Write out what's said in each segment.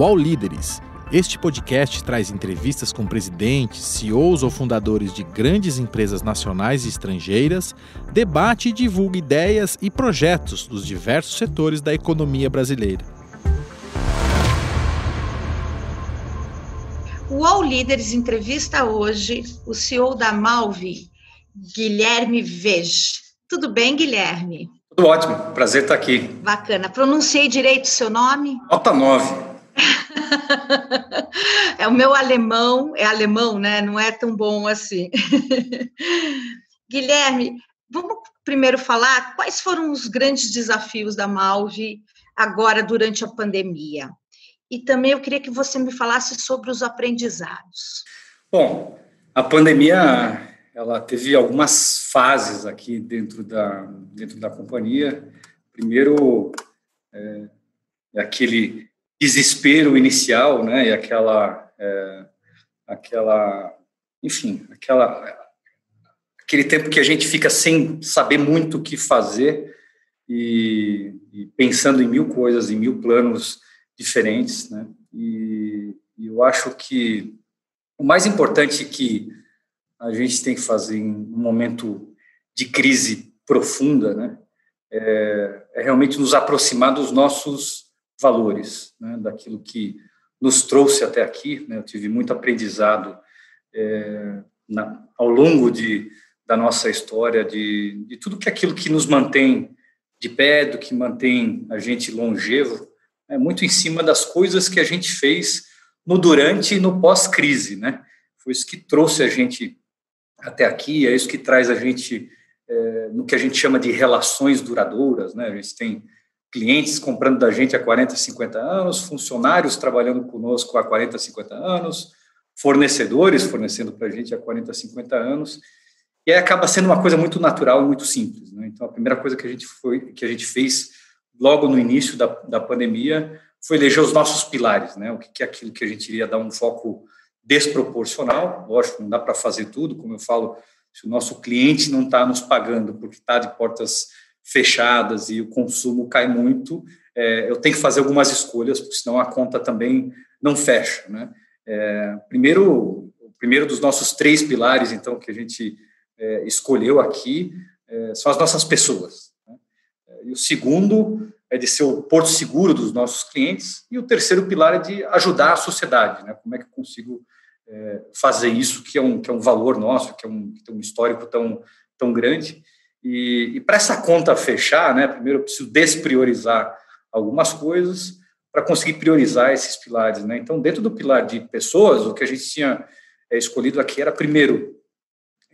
UOL Líderes. Este podcast traz entrevistas com presidentes, CEOs ou fundadores de grandes empresas nacionais e estrangeiras, debate e divulga ideias e projetos dos diversos setores da economia brasileira. O UOL Líderes entrevista hoje o CEO da Malve, Guilherme Vej. Tudo bem, Guilherme? Tudo ótimo, prazer estar aqui. Bacana. Pronunciei direito o seu nome? Nota 9. É o meu alemão, é alemão, né? Não é tão bom assim. Guilherme, vamos primeiro falar quais foram os grandes desafios da Malve agora durante a pandemia. E também eu queria que você me falasse sobre os aprendizados. Bom, a pandemia ela teve algumas fases aqui dentro da dentro da companhia. Primeiro é, é aquele desespero inicial, né, e aquela, é, aquela, enfim, aquela, aquele tempo que a gente fica sem saber muito o que fazer e, e pensando em mil coisas, em mil planos diferentes, né, e, eu acho que o mais importante que a gente tem que fazer em um momento de crise profunda, né, é, é realmente nos aproximar dos nossos valores, né, daquilo que nos trouxe até aqui. Né, eu tive muito aprendizado é, na, ao longo de, da nossa história, de, de tudo que é aquilo que nos mantém de pé, do que mantém a gente longevo, é muito em cima das coisas que a gente fez no durante e no pós-crise, né? Foi isso que trouxe a gente até aqui, é isso que traz a gente é, no que a gente chama de relações duradouras, né? A gente tem clientes comprando da gente há 40, 50 anos, funcionários trabalhando conosco há 40, 50 anos, fornecedores fornecendo para a gente há 40, 50 anos, e aí acaba sendo uma coisa muito natural e muito simples. Né? Então, a primeira coisa que a gente, foi, que a gente fez logo no início da, da pandemia foi eleger os nossos pilares, né? o que é aquilo que a gente iria dar um foco desproporcional, lógico, não dá para fazer tudo, como eu falo, se o nosso cliente não está nos pagando porque está de portas fechadas e o consumo cai muito, é, eu tenho que fazer algumas escolhas, porque senão a conta também não fecha. Né? É, primeiro, o primeiro dos nossos três pilares, então, que a gente é, escolheu aqui, é, são as nossas pessoas. Né? E o segundo é de ser o porto seguro dos nossos clientes, e o terceiro pilar é de ajudar a sociedade. Né? Como é que eu consigo é, fazer isso, que é, um, que é um valor nosso, que, é um, que tem um histórico tão, tão grande. E, e para essa conta fechar, né, primeiro eu preciso despriorizar algumas coisas para conseguir priorizar esses pilares. Né? Então, dentro do pilar de pessoas, o que a gente tinha é, escolhido aqui era, primeiro,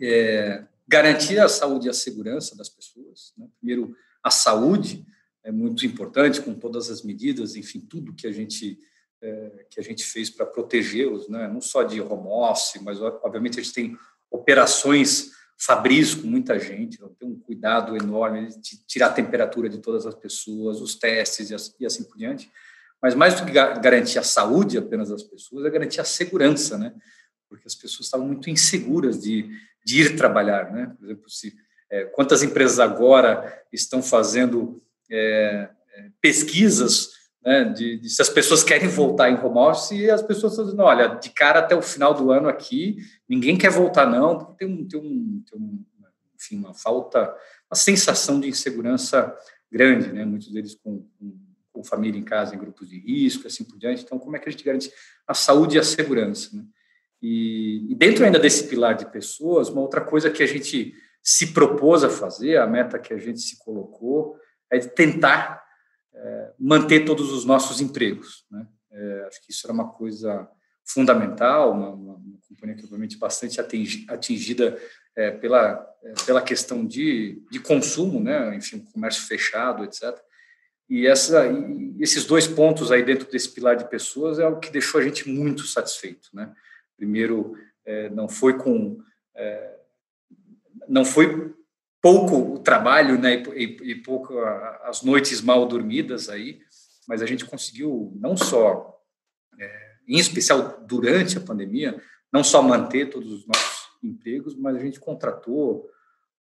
é, garantir a saúde e a segurança das pessoas. Né? Primeiro, a saúde é muito importante, com todas as medidas, enfim, tudo que a gente, é, que a gente fez para protegê-los, né? não só de home office, mas, obviamente, a gente tem operações Fabris com muita gente, tem um cuidado enorme de tirar a temperatura de todas as pessoas, os testes e assim por diante. Mas mais do que garantir a saúde apenas das pessoas, é garantir a segurança, né? Porque as pessoas estavam muito inseguras de, de ir trabalhar, né? Por exemplo, se, é, quantas empresas agora estão fazendo é pesquisas né, de, de, se as pessoas querem voltar em home office e as pessoas estão dizendo, olha, de cara até o final do ano aqui, ninguém quer voltar não, porque tem, um, tem, um, tem um, enfim, uma falta, uma sensação de insegurança grande, né, muitos deles com, com, com, família em casa, em grupos de risco, assim por diante, então como é que a gente garante a saúde e a segurança, né? E, e dentro ainda desse pilar de pessoas, uma outra coisa que a gente se propôs a fazer, a meta que a gente se colocou, é de tentar manter todos os nossos empregos. Né? É, acho que isso era uma coisa fundamental, uma, uma, que obviamente bastante atingida é, pela, é, pela questão de, de consumo, né? enfim, comércio fechado, etc. E, essa, e esses dois pontos aí dentro desse pilar de pessoas é o que deixou a gente muito satisfeito. Né? Primeiro, é, não foi com é, não foi pouco o trabalho né, e, e pouco as noites mal dormidas aí, mas a gente conseguiu não só, é, em especial durante a pandemia, não só manter todos os nossos empregos, mas a gente contratou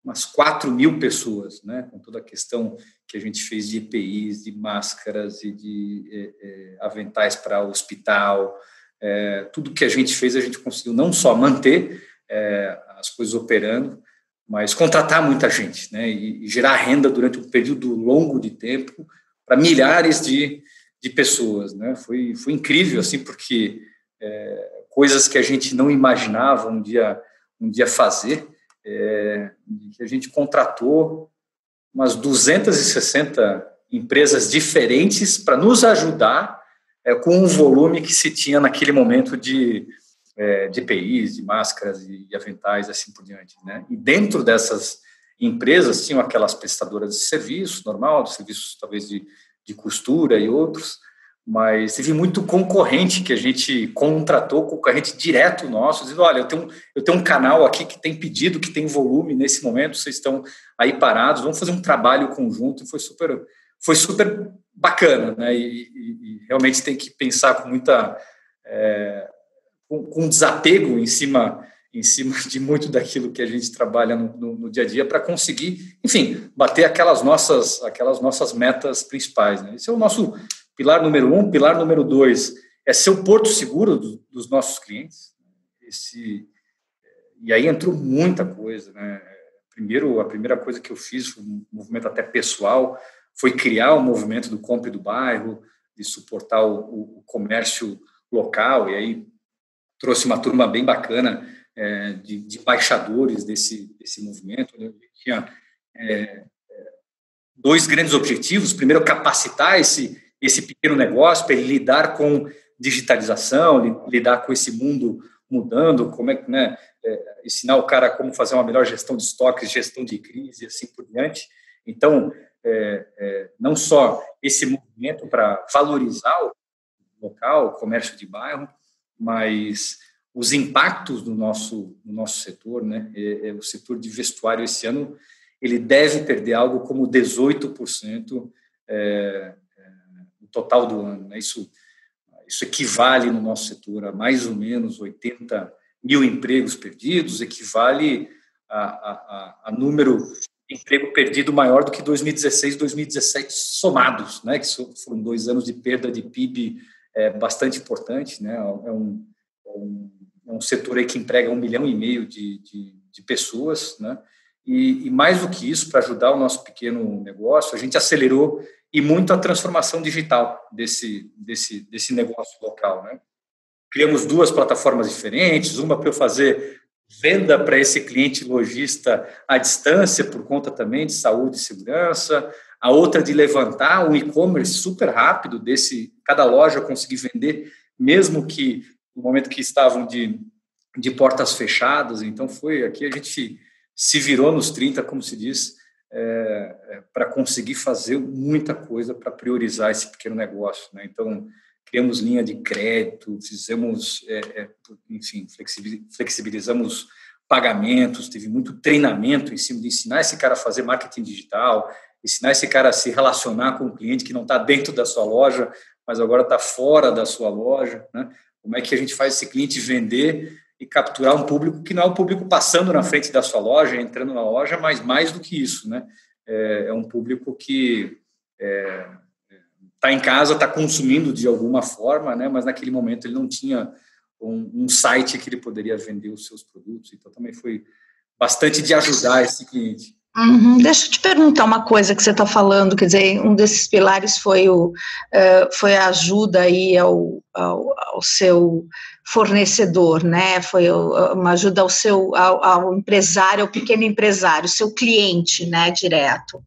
umas 4 mil pessoas, né, com toda a questão que a gente fez de EPIs, de máscaras e de é, é, aventais para hospital, é, tudo que a gente fez, a gente conseguiu não só manter é, as coisas operando, mas contratar muita gente, né, e, e, gerar renda durante um período longo de tempo para milhares de, de pessoas, né, foi, foi incrível, assim, porque é, coisas que a gente não imaginava um dia, um dia fazer, é, que a gente contratou umas 260 empresas diferentes para nos ajudar é, com um volume que se tinha naquele momento de, é, de EPIs, de máscaras e, e aventais, assim por diante. Né? E dentro dessas empresas tinham aquelas prestadoras de serviço normal, de serviços talvez de, de costura e outros, mas teve muito concorrente que a gente contratou, concorrente direto nosso, dizendo, olha, eu tenho, eu tenho um canal aqui que tem pedido, que tem volume nesse momento, vocês estão aí parados, vamos fazer um trabalho conjunto, e foi super, foi super bacana, né, e, e, e realmente tem que pensar com muita, é, com, com, desapego em cima, em cima de muito daquilo que a gente trabalha no, no, no dia a dia para conseguir, enfim, bater aquelas nossas, aquelas nossas metas principais, né, esse é o nosso Pilar número um, pilar número dois é ser o porto seguro do, dos nossos clientes. Esse, e aí entrou muita coisa, né? Primeiro, a primeira coisa que eu fiz, um movimento até pessoal, foi criar o movimento do compre do bairro, de suportar o, o comércio local, e aí trouxe uma turma bem bacana é, de, de embaixadores desse, desse movimento. Né? Tinha é, dois grandes objetivos. Primeiro, capacitar esse, esse pequeno negócio, para ele lidar com digitalização, lidar com esse mundo mudando, como é que, né, é, ensinar o cara como fazer uma melhor gestão de estoques, gestão de crise e assim por diante. Então, é, é, não só esse movimento para valorizar o local, o comércio de bairro, mas os impactos do nosso, do nosso setor, né? É, é, o setor de vestuário esse ano ele deve perder algo como 18% é, total do ano. Né? Isso, isso equivale no nosso setor a mais ou menos 80 mil empregos perdidos, equivale a, a, a número de emprego perdido maior do que 2016 e 2017 somados, né? que foram dois anos de perda de PIB é, bastante importante. Né? É, um, é um, é um setor aí que emprega um milhão e meio de, de, de pessoas, né? E, e, mais do que isso, para ajudar o nosso pequeno negócio, a gente acelerou e muito a transformação digital desse, desse, desse negócio local. Né? Criamos duas plataformas diferentes, uma para eu fazer venda para esse cliente lojista à distância, por conta também de saúde e segurança, a outra de levantar um e-commerce super rápido desse, cada loja conseguir vender, mesmo que no momento que estavam de, de portas fechadas, então foi aqui a gente se virou nos 30, como se diz, é, é, para conseguir fazer muita coisa para priorizar esse pequeno negócio. Né? Então, criamos linha de crédito, fizemos, é, é enfim, flexibilizamos pagamentos, teve muito treinamento em cima de ensinar esse cara a fazer marketing digital, ensinar esse cara a se relacionar com o cliente que não está dentro da sua loja, mas agora está fora da sua loja. Né? Como é que a gente faz esse cliente vender e capturar um público que não é o público passando na frente da sua loja, entrando na loja, mas mais do que isso, né? É, é um público que está é, tá em casa, está consumindo de alguma forma, né? Mas naquele momento ele não tinha um, um, site que ele poderia vender os seus produtos. Então também foi bastante de ajudar esse cliente. Uhum. Deixa eu te perguntar uma coisa que você está falando, quer dizer, um desses pilares foi, o, uh, foi a ajuda aí ao, ao, ao seu fornecedor, né? Foi uma ajuda ao seu ao, ao, empresário, ao pequeno empresário, seu cliente, né? Direto.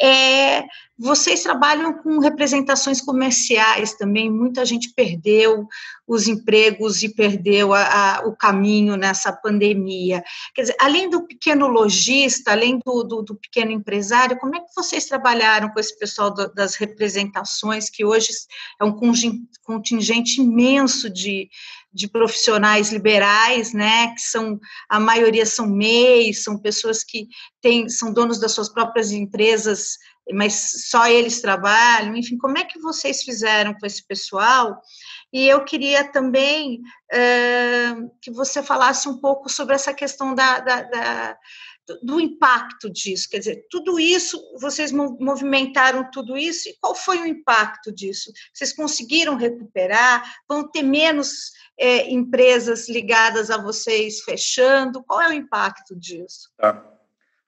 É, vocês trabalham com representações comerciais também. Muita gente perdeu os empregos e perdeu a, a, o caminho nessa pandemia. Quer dizer, além do pequeno lojista, além do, do, do pequeno empresário, como é que vocês trabalharam com esse pessoal do, das representações, que hoje é um contingente imenso de, de profissionais liberais, né, que são a maioria são MEIs, são pessoas que têm, são donos das suas próprias empresas, mas só eles trabalham. Enfim, como é que vocês fizeram com esse pessoal? E eu queria também uh, que você falasse um pouco sobre essa questão da, da, da do impacto disso? Quer dizer, tudo isso, vocês movimentaram tudo isso, e qual foi o impacto disso? Vocês conseguiram recuperar? Vão ter menos é, empresas ligadas a vocês fechando? Qual é o impacto disso? Tá.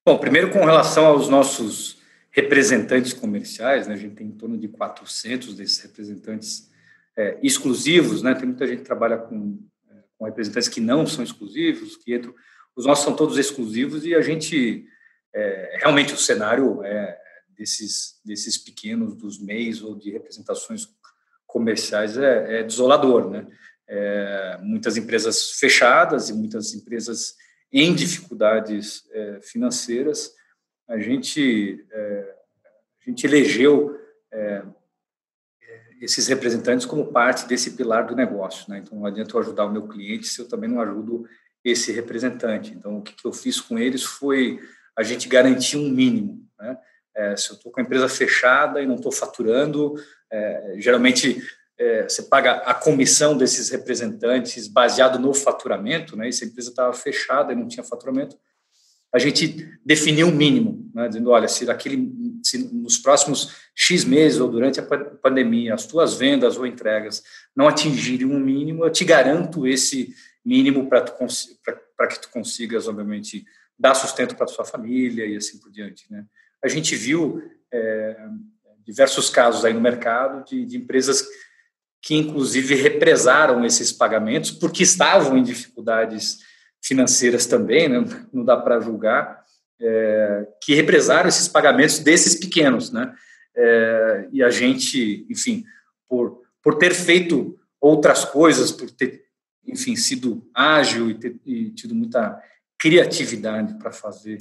Bom, primeiro com relação aos nossos representantes comerciais, né, a gente tem em torno de 400 desses representantes é, exclusivos, né, tem muita gente que trabalha com, é, com representantes que não são exclusivos, que entram os nossos são todos exclusivos e a gente é, realmente o cenário é, desses desses pequenos dos MEIs ou de representações comerciais é, é desolador, né? É, muitas empresas fechadas e muitas empresas em dificuldades é, financeiras. A gente é, a gente elegeu esses representantes como parte desse pilar do negócio, né? Então não adianta eu ajudar o meu cliente se eu também não ajudo esse representante. Então, o que, eu fiz com eles foi a gente garantir um mínimo. Né? É, se eu estou com a empresa fechada e não estou faturando, é, geralmente é, você paga a comissão desses representantes baseado no faturamento, né? E se a empresa estava fechada e não tinha faturamento, a gente definiu um mínimo, né? dizendo, olha, se, daquele, se nos próximos X meses ou durante a pandemia as tuas vendas ou entregas não atingirem um mínimo, eu te garanto esse mínimo para que tu consigas, obviamente, dar sustento para sua família e assim por diante. Né? A gente viu é, diversos casos aí no mercado de, de, empresas que, inclusive, represaram esses pagamentos porque estavam em dificuldades financeiras também, né? não dá para julgar, é, que represaram esses pagamentos desses pequenos. Né? É, e a gente, enfim, por, por ter feito outras coisas, por ter enfim, sido ágil e, ter, e tido muita criatividade para fazer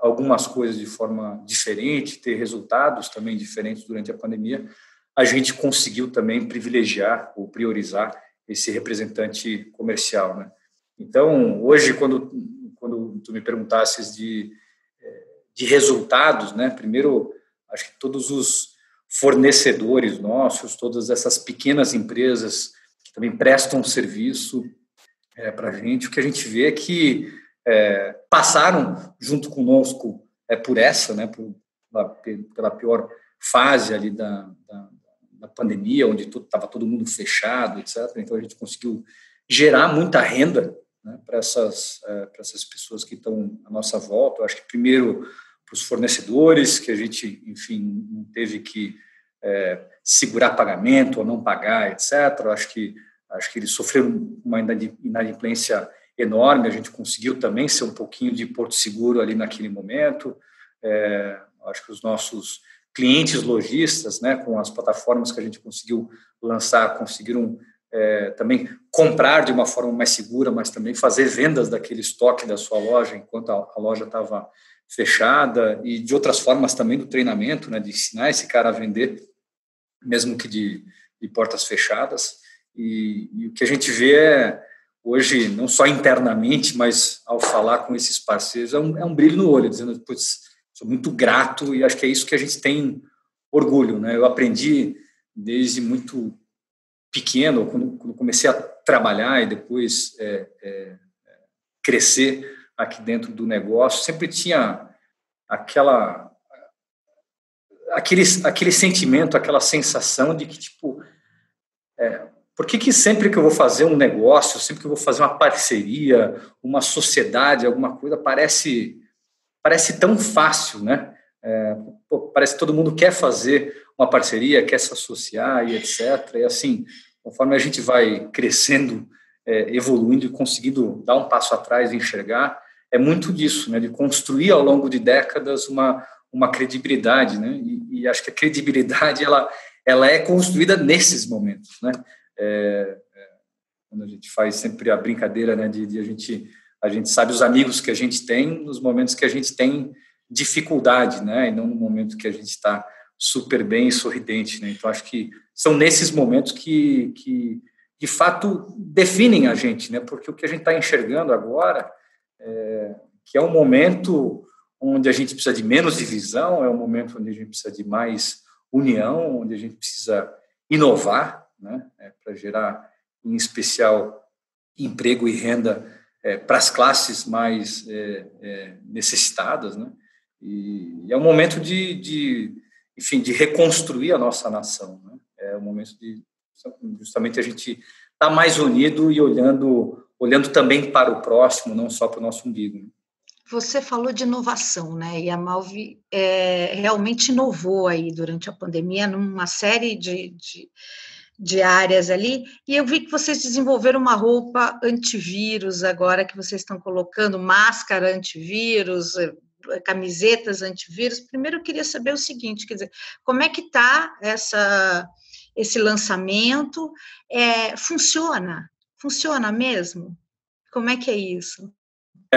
algumas coisas de forma diferente, ter resultados também diferentes durante a pandemia, a gente conseguiu também privilegiar ou priorizar esse representante comercial, né? Então, hoje, quando, quando tu me perguntasses de, de resultados, né? Primeiro, acho que todos os fornecedores nossos, todas essas pequenas empresas também prestam um serviço é, para a gente. O que a gente vê é que é, passaram junto conosco é, por essa, né, por, pela pior fase ali da, da, da pandemia, onde estava todo mundo fechado, etc. Então a gente conseguiu gerar muita renda né, para essas, é, essas pessoas que estão à nossa volta. Eu acho que primeiro para os fornecedores, que a gente, enfim, teve que é, segurar pagamento ou não pagar, etc. Acho que acho que eles sofreram uma inadimplência enorme. A gente conseguiu também ser um pouquinho de porto seguro ali naquele momento. É, acho que os nossos clientes lojistas, né, com as plataformas que a gente conseguiu lançar, conseguiram é, também comprar de uma forma mais segura, mas também fazer vendas daquele estoque da sua loja enquanto a, a loja estava fechada e de outras formas também do treinamento, né, de ensinar esse cara a vender, mesmo que de, de portas fechadas. E, e, o que a gente vê é, hoje, não só internamente, mas ao falar com esses parceiros, é um, é um brilho no olho, dizendo, putz, sou muito grato e acho que é isso que a gente tem orgulho. Né? Eu aprendi desde muito pequeno, quando, quando comecei a trabalhar e depois é, é, crescer aqui dentro do negócio, sempre tinha aquela aquele, aquele sentimento, aquela sensação de que, tipo, é, por que, que sempre que eu vou fazer um negócio, sempre que eu vou fazer uma parceria, uma sociedade, alguma coisa, parece, parece tão fácil, né? É, pô, parece que todo mundo quer fazer uma parceria, quer se associar e etc. E assim, conforme a gente vai crescendo, é, evoluindo e conseguindo dar um passo atrás e enxergar, é muito disso, né? De construir ao longo de décadas uma, uma credibilidade, né? E, e acho que a credibilidade ela, ela é construída nesses momentos, né? É, é, quando a gente faz sempre a brincadeira, né, de, de, a gente a gente sabe os amigos que a gente tem nos momentos que a gente tem dificuldade, né, e não no momento que a gente está super bem e sorridente, né. Então acho que são nesses momentos que, que de fato definem a gente, né, porque o que a gente está enxergando agora é, que é um momento onde a gente precisa de menos divisão, é um momento onde a gente precisa de mais união, onde a gente precisa inovar, né, é, para gerar, em especial, emprego e renda é, para as classes mais é, é, necessitadas, né? E, é um momento de, de, enfim, de reconstruir a nossa nação, né? É um momento de justamente a gente estar tá mais unido e olhando, olhando também para o próximo, não só para o nosso umbigo. Né? Você falou de inovação, né? E a Malve é, realmente inovou aí durante a pandemia numa série de, de, de, áreas ali. E eu vi que vocês desenvolveram uma roupa antivírus agora que vocês estão colocando, máscara antivírus, eh, camisetas antivírus. Primeiro eu queria saber o seguinte, quer dizer, como é que está essa esse lançamento? É, funciona? Funciona mesmo? Como é que é isso?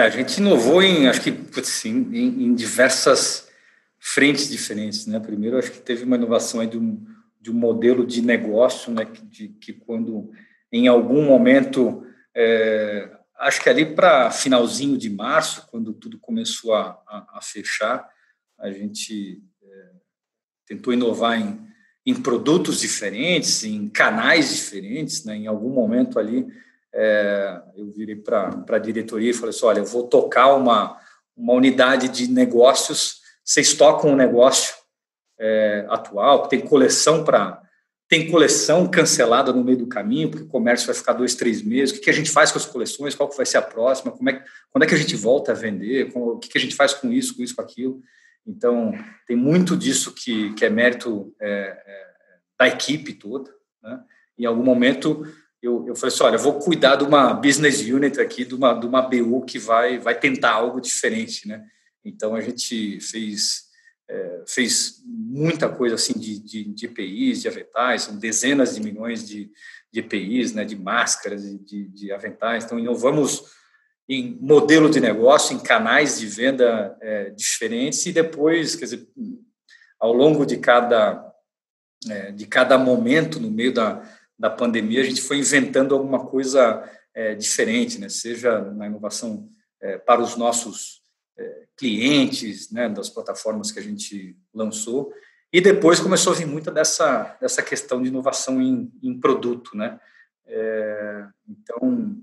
É, a gente inovou em, acho que, assim, em, em, diversas frentes diferentes, né? Primeiro, acho que teve uma inovação aí de um, de um modelo de negócio, né? De, que quando, em algum momento, é, acho que ali para finalzinho de março, quando tudo começou a, a, a fechar, a gente é, tentou inovar em, em produtos diferentes, em canais diferentes, né? Em algum momento ali, é, eu virei para a diretoria e falei assim, olha, eu vou tocar uma, uma unidade de negócios, vocês tocam um negócio é, atual, tem coleção para tem coleção cancelada no meio do caminho, porque o comércio vai ficar dois, três meses. O que, a gente faz com as coleções? Qual que vai ser a próxima? Como é, quando é que a gente volta a vender? o que a gente faz com isso, com isso, com aquilo? Então, tem muito disso que, que é mérito é, é, da equipe toda. Né? Em algum momento, eu, eu falei assim, olha, vou cuidar de uma business unit aqui, de uma, de uma BU que vai, vai tentar algo diferente, né? Então, a gente fez, é, fez muita coisa assim de, de, de EPIs, de aventais, são dezenas de milhões de, de EPIs, né, de máscaras, de, de aventais. Então, inovamos em modelo de negócio, em canais de venda é, diferentes e depois, quer dizer, ao longo de cada, é, de cada momento no meio da da pandemia, a gente foi inventando alguma coisa é, diferente, né? seja na inovação é, para os nossos é, clientes, né? das plataformas que a gente lançou, e depois começou a vir muita dessa, dessa questão de inovação em, em produto. Né? É, então,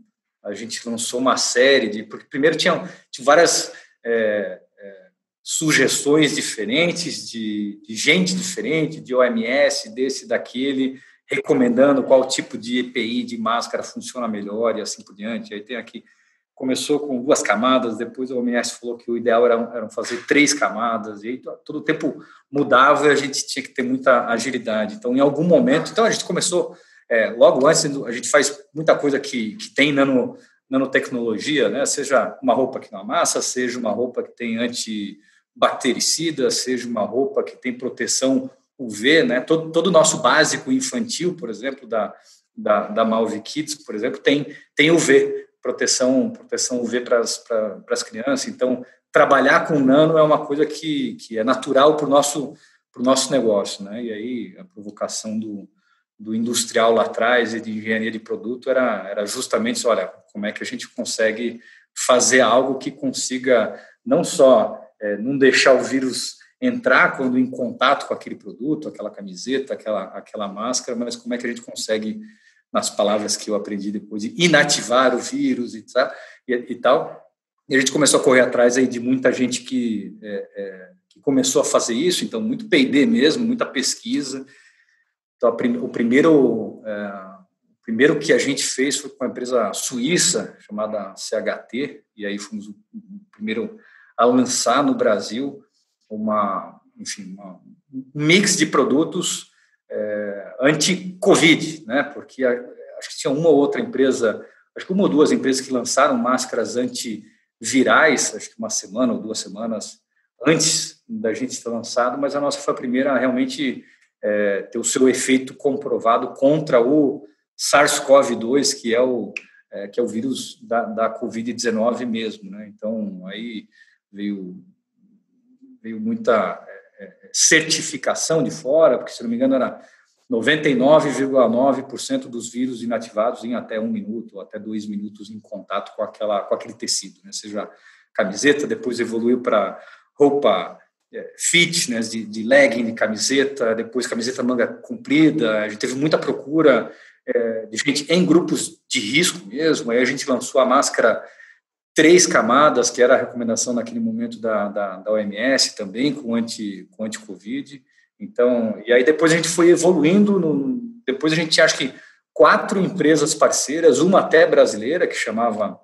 a gente lançou uma série de. Porque primeiro tinha, tinha várias é, é, sugestões diferentes de, de gente diferente, de OMS, desse, daquele recomendando qual tipo de EPI de máscara funciona melhor e assim por diante. Aí tem aqui, começou com duas camadas, depois o OMS falou que o ideal era, era fazer três camadas, e aí todo o tempo mudava e a gente tinha que ter muita agilidade. Então, em algum momento, então a gente começou, é, logo antes, a gente faz muita coisa que, que tem nano, nanotecnologia, né? seja uma roupa que não amassa, seja uma roupa que tem antibactericida, seja uma roupa que tem proteção UV, né? Todo, todo o nosso básico infantil, por exemplo, da, da, da Malve Kids, por exemplo, tem, tem UV, proteção, proteção UV para as crianças. Então, trabalhar com nano é uma coisa que, que é natural para o nosso, nosso negócio, né? E aí, a provocação do, do industrial lá atrás e de engenharia de produto era, era justamente, olha, como é que a gente consegue fazer algo que consiga não só é, não deixar o vírus entrar quando em contato com aquele produto, aquela camiseta, aquela, aquela máscara, mas como é que a gente consegue, nas palavras que eu aprendi depois, inativar o vírus e, e, e tal. E a gente começou a correr atrás aí de muita gente que, é, é, que começou a fazer isso, então muito P&D mesmo, muita pesquisa. Então, o primeiro, é, o primeiro que a gente fez foi com uma empresa suíça chamada CHT, e aí fomos o primeiro a lançar no Brasil uma, enfim, uma, um mix de produtos é, anti-Covid, né? Porque a, acho que tinha uma ou outra empresa, acho que uma ou duas empresas que lançaram máscaras antivirais, acho que uma semana ou duas semanas antes da gente ter lançado, mas a nossa foi a primeira a realmente é, ter o seu efeito comprovado contra o SARS-CoV-2, que é o é, que é o vírus da, da Covid-19 mesmo, né? Então aí veio veio muita é, é, certificação de fora, porque, se não me engano, era 99,9% dos vírus inativados em até um minuto, ou até dois minutos em contato com, aquela, com aquele tecido, né? seja camiseta, depois evoluiu para roupa é, fitness, de, de legging, de camiseta, depois camiseta manga comprida, a gente teve muita procura é, de gente em grupos de risco mesmo, aí a gente lançou a máscara três camadas, que era a recomendação naquele momento da, da, da OMS também, com anti com anti-Covid. Então, e aí depois a gente foi evoluindo, no, depois a gente tinha, acho que, quatro empresas parceiras, uma até brasileira, que chamava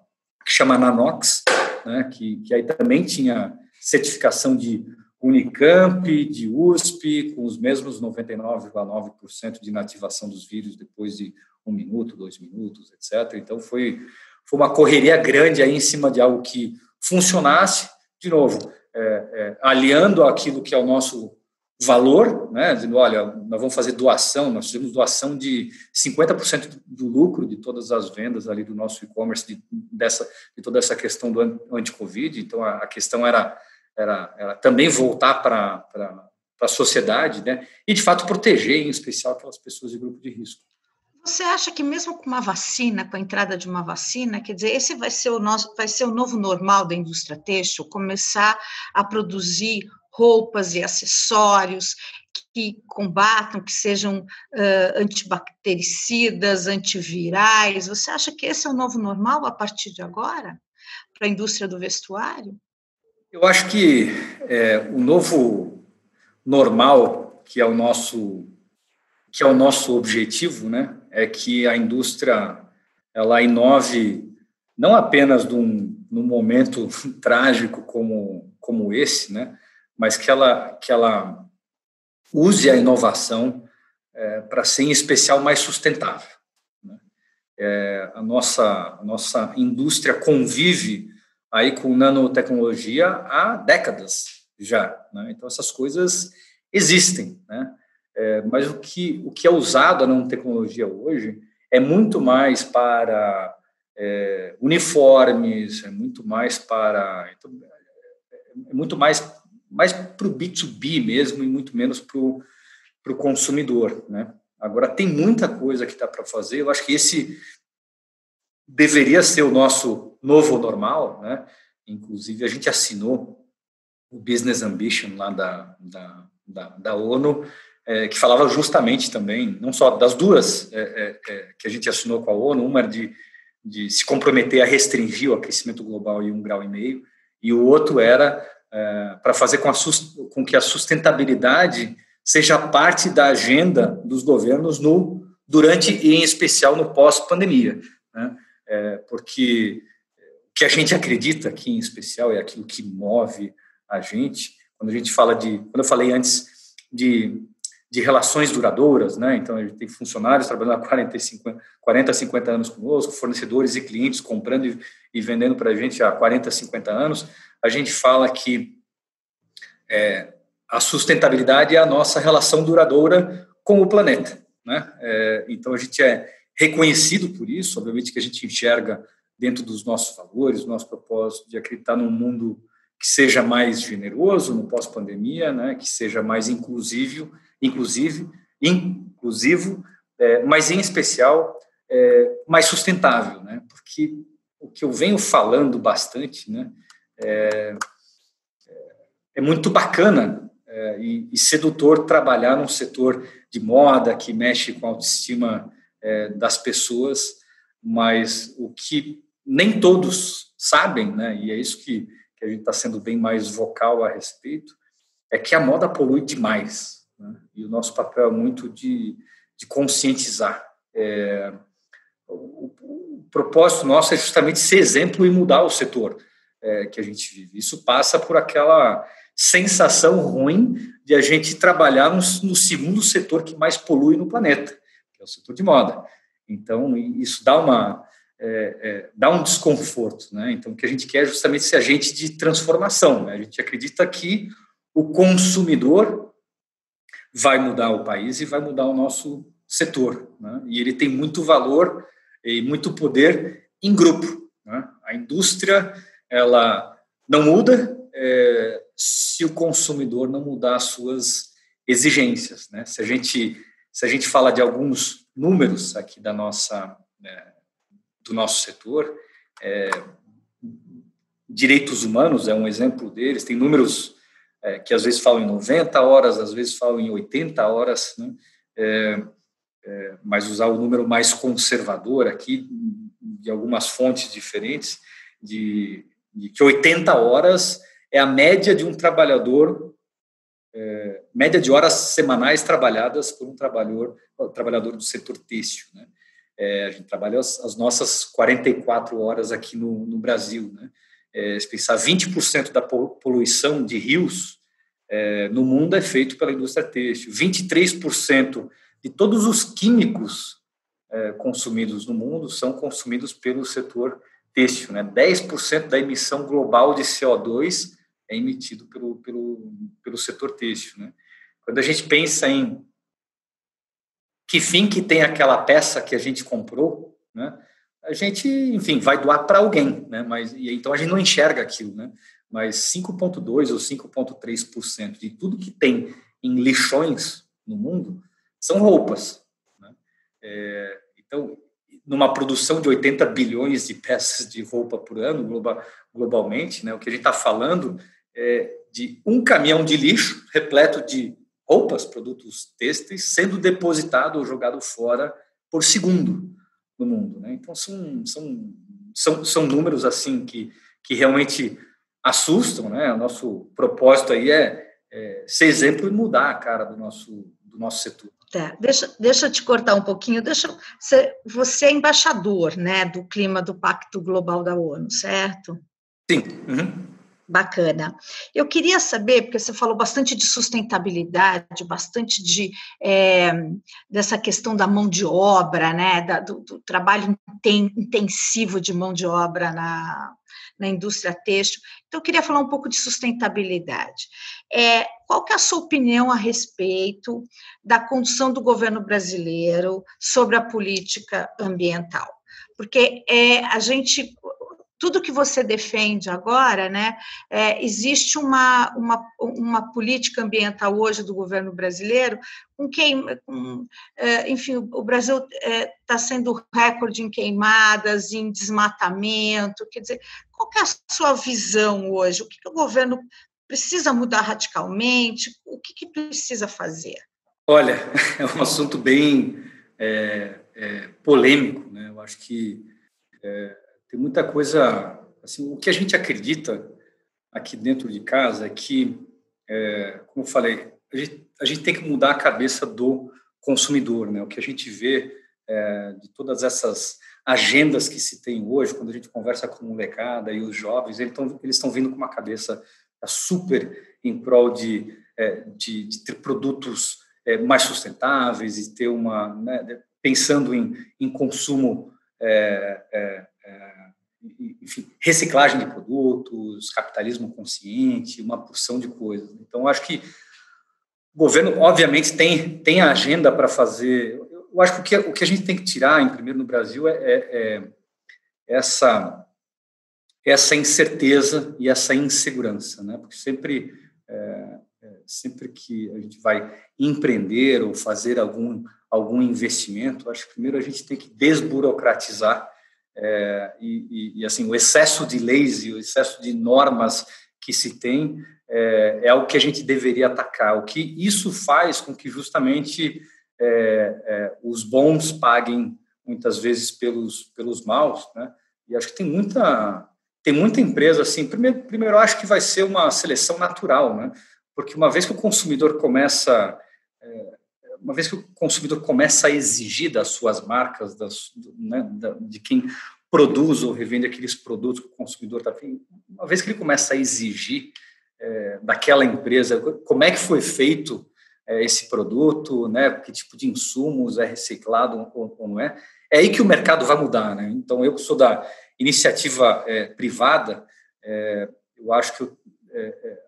que chama Nanox, né, que, que aí também tinha certificação de Unicamp, de USP, com os mesmos 99,9% de inativação dos vírus depois de um minuto, dois minutos, etc. Então, foi, foi uma correria grande aí em cima de algo que funcionasse, de novo, é, é, aliando aquilo que é o nosso valor, né, dizendo, olha, nós vamos fazer doação, nós fizemos doação de 50% do lucro de todas as vendas ali do nosso e-commerce, de, dessa, de toda essa questão do anti-Covid, então a, a, questão era, era, era também voltar para a sociedade, né, e de fato proteger, em especial, aquelas pessoas de grupo de risco. Você acha que mesmo com uma vacina, com a entrada de uma vacina, quer dizer, esse vai ser o nosso, vai ser o novo normal da indústria têxtil, começar a produzir roupas e acessórios que combatam, que sejam uh, antibactericidas, antivirais. Você acha que esse é o novo normal a partir de agora para a indústria do vestuário? Eu acho que é, o novo normal, que é o nosso que é o nosso objetivo, né, é que a indústria ela inove não apenas num, num momento trágico como como esse, né, mas que ela, que ela use a inovação é, para ser, em especial, mais sustentável. Né? É, a, nossa, a nossa indústria convive aí com nanotecnologia há décadas já. Né? Então, essas coisas existem. Né? É, mas o que, o que é usado a nanotecnologia hoje é muito mais para é, uniformes, é muito mais para. Então, é, é muito mais mais para o B2B mesmo e muito menos para o consumidor. Né? Agora, tem muita coisa que dá para fazer, eu acho que esse deveria ser o nosso novo normal, né? inclusive a gente assinou o Business Ambition lá da, da, da, da ONU, é, que falava justamente também, não só das duas é, é, é que a gente assinou com a ONU, uma de, de se comprometer a restringir o aquecimento global em um grau e meio, e o outro era é, para fazer com, a, com, que a sustentabilidade seja parte da agenda dos governos no durante e em especial no pós-pandemia, né? é, porque o que a gente acredita aqui em especial é aquilo que move a gente. Quando a gente fala de, quando eu falei antes de, de relações duradouras, né? Então gente tem funcionários trabalhando há 40, 50, 40, 50 anos conosco, fornecedores e clientes comprando e, e vendendo para a gente há 40, 50 anos a gente fala que é, a sustentabilidade é a nossa relação duradoura com o planeta. Né? É, então, a gente é reconhecido por isso, obviamente que a gente enxerga dentro dos nossos valores, nosso propósito de acreditar num mundo que seja mais generoso no pós-pandemia, né? que seja mais inclusivo, inclusive, inclusivo, é, mas em especial é, mais sustentável, né? porque o que eu venho falando bastante, né, é, é muito bacana é, e, e, sedutor trabalhar num setor de moda que mexe com a autoestima é, das pessoas, mas o que nem todos sabem, né, e é isso que, que a gente está sendo bem mais vocal a respeito, é que a moda polui demais. E o nosso papel é muito de, de conscientizar. É, o, o propósito nosso é justamente ser exemplo e mudar o setor é, que a gente vive. Isso passa por aquela sensação ruim de a gente trabalhar no, no, segundo setor que mais polui no planeta, que é o setor de moda. Então, isso dá uma é, é, dá um desconforto, né? Então, o que a gente quer é justamente ser agente de transformação. Né? A gente acredita que o consumidor vai mudar o país e vai mudar o nosso setor, né? E ele tem muito valor e muito poder em grupo. Né? A indústria ela não muda é, se o consumidor não mudar as suas exigências. Né? Se, a gente, se a gente fala de alguns números aqui da nossa, é, do nosso setor, é, direitos humanos é um exemplo deles, tem números é, que às vezes falam em 90 horas, às vezes falam em 80 horas, né? É, é, mas usar o número mais conservador aqui, de algumas fontes diferentes, de, de que 80 horas é a média de um trabalhador, é, média de horas semanais trabalhadas por um trabalhador, trabalhador do setor têxtil. Né? É, a gente trabalha as, as, nossas 44 horas aqui no, no Brasil. Né? É, se pensar 20% da poluição de rios é, no mundo é feito pela indústria têxtil, 23% de todos os químicos é, consumidos no mundo são consumidos pelo setor têxtil. Né? 10% da emissão global de CO2 é emitido pelo, pelo, pelo setor têxtil. Né? Quando a gente pensa em que fim que tem aquela peça que a gente comprou, né? A gente, enfim, vai doar para alguém, né? Mas e então a gente não enxerga aquilo, né? Mas 5.2 ou 5.3% de tudo que tem em lixões no mundo são roupas. Né? É, então, numa produção de 80 bilhões de peças de roupa por ano, global, globalmente, né, o que a gente está falando é de um caminhão de lixo repleto de roupas, produtos têxteis, sendo depositado ou jogado fora por segundo no mundo. Né? Então, são, são, são, são números assim que, que realmente assustam. Né? O nosso propósito aí é, é ser exemplo e mudar a cara do nosso, do nosso setor. Tá, deixa, deixa eu te cortar um pouquinho. Deixa, você, você é embaixador né, do clima do Pacto Global da ONU, certo? Sim. Uhum. Bacana. Eu queria saber, porque você falou bastante de sustentabilidade, bastante de é, dessa questão da mão de obra, né, da, do, do, trabalho intensivo de mão de obra na, na indústria têxtil. Então, eu queria falar um pouco de sustentabilidade. É, qual que é a sua opinião a respeito da condução do governo brasileiro sobre a política ambiental? Porque é, a gente tudo que você defende agora, né, é, existe uma, uma, uma política ambiental hoje do governo brasileiro com quem, com, é, enfim, o Brasil está é, tá sendo recorde em queimadas, em desmatamento, quer dizer, qual é a sua visão hoje? O que, que o governo precisa mudar radicalmente? O que, que precisa fazer? Olha, é um assunto bem é, é, polêmico, né? Eu acho que é, tem muita coisa, assim, o que a gente acredita aqui dentro de casa é que, é, como eu falei, a gente, a gente, tem que mudar a cabeça do consumidor, né? O que a gente vê é, de todas essas agendas que se tem hoje, quando a gente conversa com molecada e os jovens, eles estão eles estão vindo com uma cabeça super em prol de, é, de, de, ter produtos é, mais sustentáveis e ter uma, né, pensando em, em consumo é, é enfim, reciclagem de produtos, capitalismo consciente, uma porção de coisas. Então, acho que o governo, obviamente, tem, tem agenda para fazer. Eu acho que o, que o que a gente tem que tirar, em primeiro, no Brasil, é, é, é essa, essa incerteza e essa insegurança, né? Porque sempre, é, é, sempre que a gente vai empreender ou fazer algum, algum investimento, acho que primeiro a gente tem que desburocratizar é, e, e, assim o excesso de leis e o excesso de normas que se tem é, é o que a gente deveria atacar. O que isso faz com que justamente é, é, os bons paguem muitas vezes pelos pelos maus, né? E acho que tem muita tem muita empresa assim. Primeiro, primeiro acho que vai ser uma seleção natural, né? Porque uma vez que o consumidor começa é, uma vez que o consumidor começa a exigir das suas marcas, das, né, de quem produz ou revende aqueles produtos que o consumidor está uma vez que ele começa a exigir é, daquela empresa como é que foi feito é, esse produto, né, que tipo de insumos é reciclado ou, ou, não é, é aí que o mercado vai mudar. Né? Então, eu que sou da iniciativa é, privada, é, eu acho que é, é,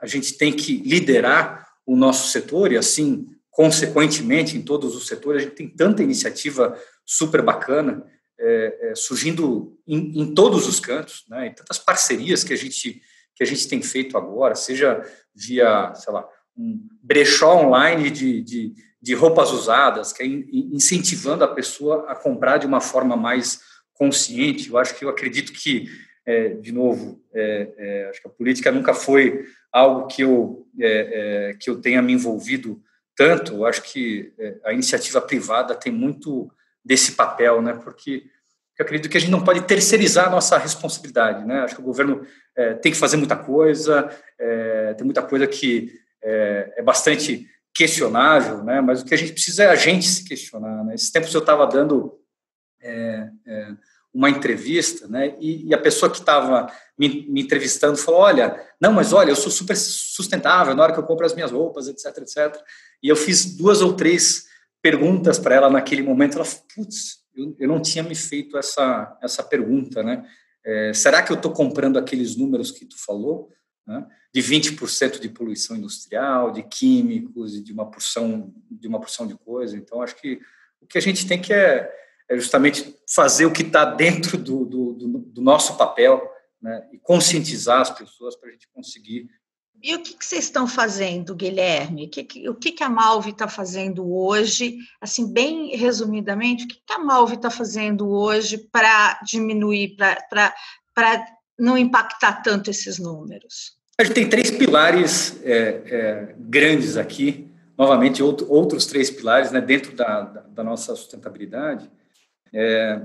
a gente tem que liderar o nosso setor e, assim, consequentemente, em todos os setores, a gente tem tanta iniciativa super bacana é, é, surgindo em, em, todos os cantos, né, e tantas parcerias que a gente que a gente tem feito agora, seja via, sei lá, um brechó online de, de, de roupas usadas, que é incentivando a pessoa a comprar de uma forma mais consciente. Eu acho que eu acredito que, é, de novo, é, é, acho que a política nunca foi algo que eu é, que eu tenha me envolvido tanto, eu acho que é, a iniciativa privada tem muito desse papel, né? Porque eu acredito que a gente não pode terceirizar a nossa responsabilidade, né? Acho que o governo é, tem que fazer muita coisa, é, tem muita coisa que é, é, bastante questionável, né? Mas o que a gente precisa é a gente se questionar. Né? Esses tempos eu estava dando é, é, uma entrevista, né? E, e a pessoa que estava me, me, entrevistando falou: Olha, não, mas olha, eu sou super sustentável na hora que eu compro as minhas roupas, etc, etc. E eu fiz duas ou três perguntas para ela naquele momento. Ela falou: Putz, eu, eu não tinha me feito essa, essa pergunta, né? É, será que eu estou comprando aqueles números que tu falou, né? de 20% de poluição industrial, de químicos e de uma porção de uma porção de coisa? Então, acho que o que a gente tem que é, é justamente fazer o que está dentro do, do, do, nosso papel né? e conscientizar as pessoas para a gente conseguir e o que, que vocês estão fazendo, Guilherme? O que, o que, que a Malve está fazendo hoje? Assim, bem resumidamente, o que, que a Malve está fazendo hoje para diminuir, para não impactar tanto esses números? A gente tem três pilares é, é, grandes aqui, novamente, outro, outros três pilares né, dentro da, da, da nossa sustentabilidade. É,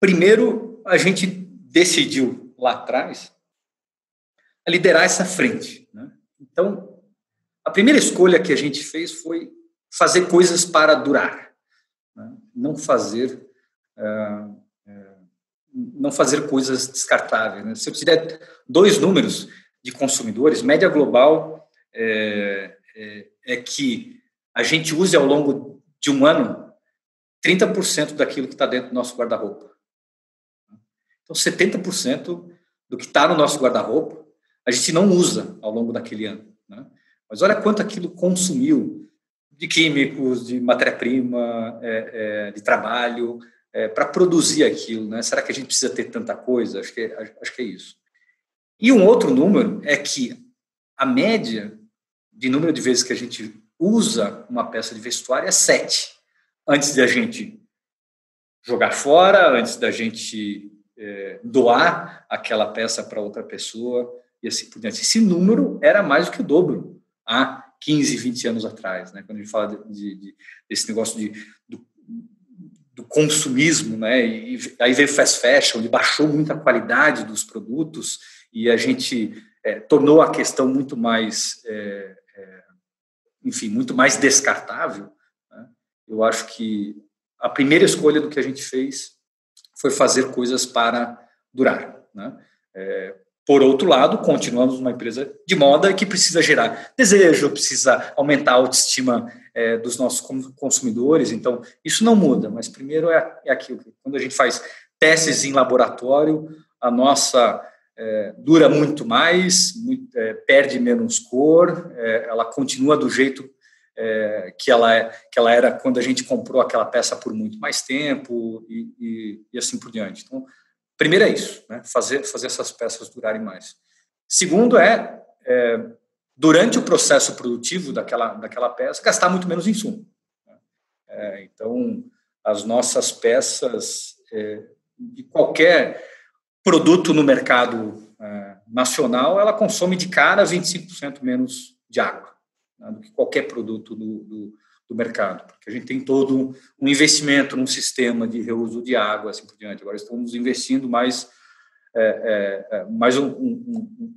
primeiro, a gente decidiu lá atrás liderar essa frente. Né? Então, a primeira escolha que a gente fez foi fazer coisas para durar, né? não fazer uh, uh, não fazer coisas descartáveis. Né? Se eu tiver dois números de consumidores, média global é, é, é que a gente use ao longo de um ano 30% daquilo que está dentro do nosso guarda-roupa. Então, 70% do que está no nosso guarda-roupa a gente não usa ao longo daquele ano. Né? Mas olha quanto aquilo consumiu de químicos, de matéria-prima, é, é, de trabalho, é, para produzir aquilo. Né? Será que a gente precisa ter tanta coisa? Acho que, acho que é isso. E um outro número é que a média de número de vezes que a gente usa uma peça de vestuário é sete. Antes de a gente jogar fora, antes da gente é, doar aquela peça para outra pessoa, e assim por diante. Esse número era mais do que o dobro há 15, 20 anos atrás, né? quando a gente fala de, de, desse negócio de, do, do, consumismo, né? e aí veio fast fashion, onde baixou muito a qualidade dos produtos e a gente é, tornou a questão muito mais, é, é, enfim, muito mais descartável. Eu acho que a primeira escolha do que a gente fez foi fazer coisas para durar, né? É, por outro lado, continuamos uma empresa de moda que precisa gerar desejo, precisa aumentar a autoestima é, dos nossos consumidores. Então, isso não muda, mas primeiro é, é aquilo. Quando a gente faz testes em laboratório, a nossa é, dura muito mais, muito, é, perde menos cor, é, ela continua do jeito é, que, ela é, que ela era quando a gente comprou aquela peça por muito mais tempo e, e, e assim por diante. Então, Primeiro é isso, né? fazer, fazer essas peças durarem mais. Segundo é, é, durante o processo produtivo daquela, daquela peça, gastar muito menos insumo. Né? É, então, as nossas peças, é, de qualquer produto no mercado é, nacional, ela consome de cara 25% menos de água né, do que qualquer produto do, do do mercado, porque a gente tem todo um investimento num sistema de reuso de água, assim por diante. Agora estamos investindo mais, é, é, é mais um, um,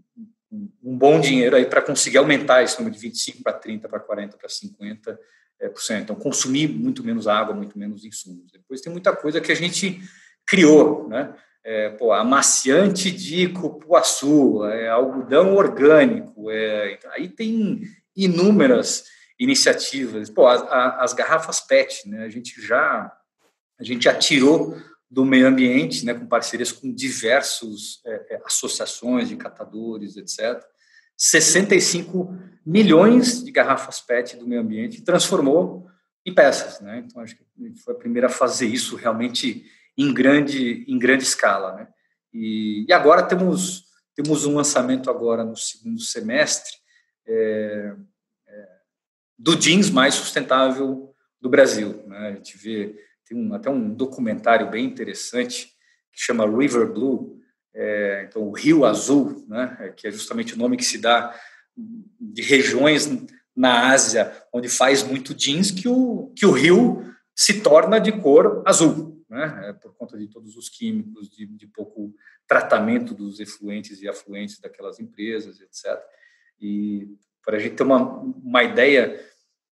um, um, bom dinheiro aí para conseguir aumentar esse número de 25 para 30, para 40, para 50 é, por cento. Então, consumir muito menos água, muito menos insumos. Depois tem muita coisa que a gente criou, né? É, pô, amaciante de cupuaçu, é, algodão orgânico, é, aí tem inúmeras iniciativas. Pô, a, a, as garrafas PET, né? A gente já a gente já tirou do meio ambiente, né, com parcerias com diversas é, é, associações de catadores, etc. 65 milhões de garrafas PET do meio ambiente transformou em peças, né? Então acho que a gente foi a primeira a fazer isso realmente em grande em grande escala, né? E, e agora temos temos um lançamento agora no segundo semestre é, do jeans mais sustentável do Brasil. Né? A gente vê, tem um, até um documentário bem interessante que chama River Blue, é, então o Rio Azul, né? É, que é justamente o nome que se dá de regiões na Ásia onde faz muito jeans que o, que o rio se torna de cor azul. né, é, por conta de todos os químicos, de, de, pouco tratamento dos efluentes e afluentes daquelas empresas, etc. E para a gente ter uma, uma ideia,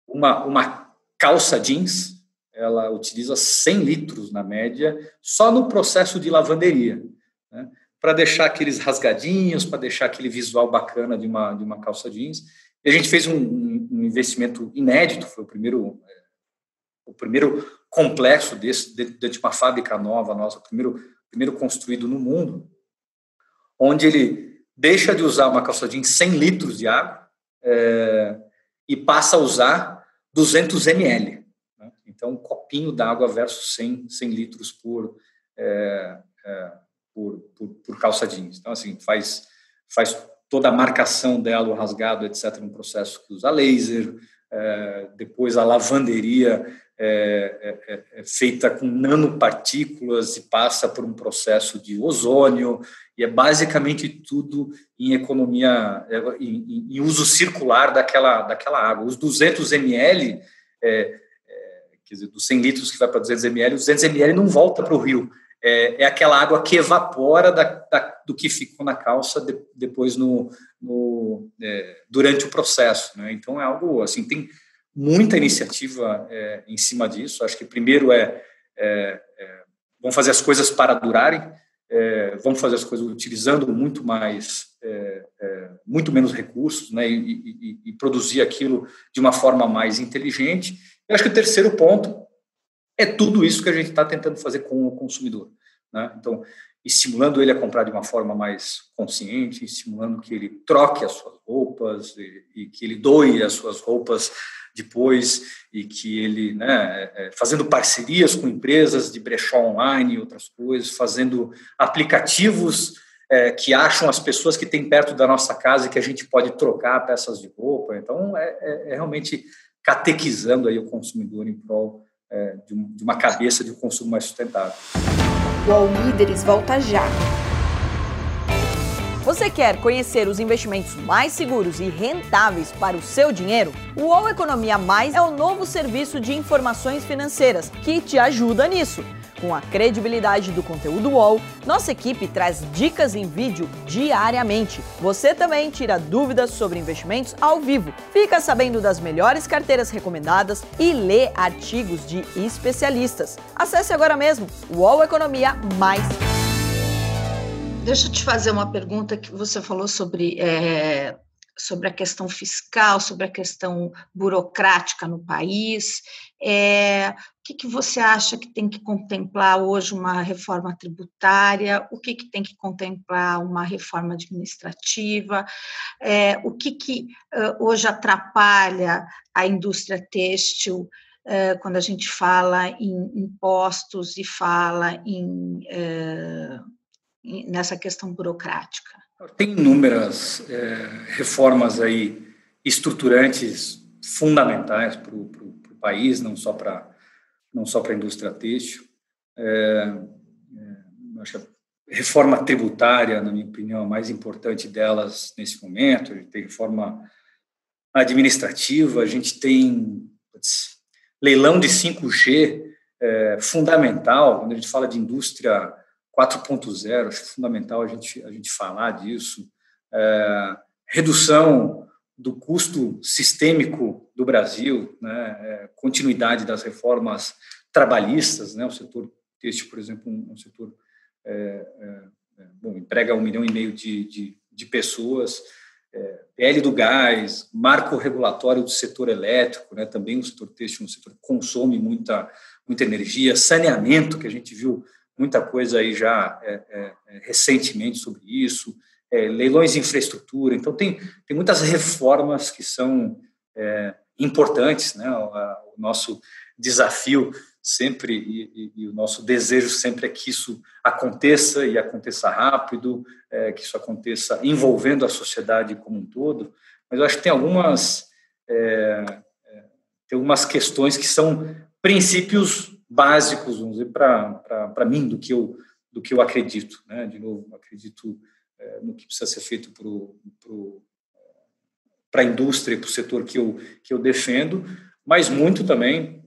uma, uma calça jeans, ela utiliza 100 litros na média só no processo de lavanderia, né, para deixar aqueles rasgadinhos, para deixar aquele visual bacana de uma, de uma calça jeans. E a gente fez um, um investimento inédito, foi o primeiro, é, o primeiro complexo desse, dentro de uma fábrica nova nossa, primeiro, primeiro construído no mundo, onde ele deixa de usar uma calça jeans 100 litros de água é, e passa a usar 200 ml. Né? Então, um copinho d'água versus 100, 100 litros por, é, é, por, por, por, calça jeans. Então, assim, faz, faz toda a marcação dela, o rasgado, etc., no processo que usa laser, é, depois a lavanderia é, é, é, é, feita com nanopartículas e passa por um processo de ozônio, e é basicamente tudo em economia, é, em, em uso circular daquela, daquela água. Os 200 ml, é, quer dizer, dos 100 litros que vai para 200 ml, os 200 ml não volta para o rio, é, aquela água que evapora da, da, do que ficou na calça de, depois no, no durante o processo. Né? Então é algo assim tem muita iniciativa é, em cima disso. Acho que primeiro é, é, é vamos fazer as coisas para durarem, é, vamos fazer as coisas utilizando muito mais, muito menos recursos, né? E, e, e, produzir aquilo de uma forma mais inteligente. Eu acho que o terceiro ponto é tudo isso que a gente está tentando fazer com o consumidor. Né? Então, estimulando ele a comprar de uma forma mais consciente, estimulando que ele troque as suas roupas e, e que ele doe as suas roupas depois e que ele, né, é, fazendo parcerias com empresas de brechó online e outras coisas, fazendo aplicativos é, que acham as pessoas que tem perto da nossa casa e que a gente pode trocar peças de roupa. Então, é, é, é realmente catequizando aí o consumidor em prol é, de, de uma cabeça de um consumo mais sustentável. O All Líderes volta já. Você quer conhecer os investimentos mais seguros e rentáveis para o seu dinheiro? O UOL Economia Mais é o novo serviço de informações financeiras que te ajuda nisso. Com a credibilidade do conteúdo UOL, nossa equipe traz dicas em vídeo diariamente. Você também tira dúvidas sobre investimentos ao vivo, fica sabendo das melhores carteiras recomendadas e lê artigos de especialistas. Acesse agora mesmo UOL Economia Mais. Deixa eu te fazer uma pergunta que você falou sobre, é, sobre a questão fiscal, sobre a questão burocrática no país. É, o que, que você acha que tem que contemplar hoje uma reforma tributária? O que, que tem que contemplar uma reforma administrativa? É, o que, que uh, hoje atrapalha a indústria têxtil? Uh, quando a gente fala em impostos e fala em uh, nessa questão burocrática? Tem inúmeras reformas aí estruturantes fundamentais para o país, não só para não só para a indústria têxtil. É, é, acho que a reforma tributária, na minha opinião, a mais importante delas nesse momento. A gente tem reforma administrativa, a gente tem putz, leilão de 5G é, fundamental, quando a gente fala de indústria 4.0, acho fundamental a gente, a gente falar disso. É, redução do custo sistêmico do Brasil, né, é, continuidade das reformas trabalhistas, né, o setor este, por exemplo, um, setor é, é, é, bom, emprega um milhão e meio de, de, de pessoas, é, PL do gás, marco regulatório do setor elétrico, né, também o setor têxtil, um setor que consome muita, muita energia, saneamento, que a gente viu muita coisa aí já é, é, recentemente sobre isso, é, leilões de infraestrutura. Então, tem, tem muitas reformas que são é, importantes. Né? O, a, o, nosso desafio sempre e, e, e, o nosso desejo sempre é que isso aconteça e aconteça rápido, é, que isso aconteça envolvendo a sociedade como um todo. Mas eu acho que tem algumas, tem algumas questões que são princípios básicos, vamos dizer, para mim, do que eu, do que eu acredito. Né? De novo, acredito é, no que precisa ser feito para a indústria, para o setor que eu, que eu defendo, mas muito também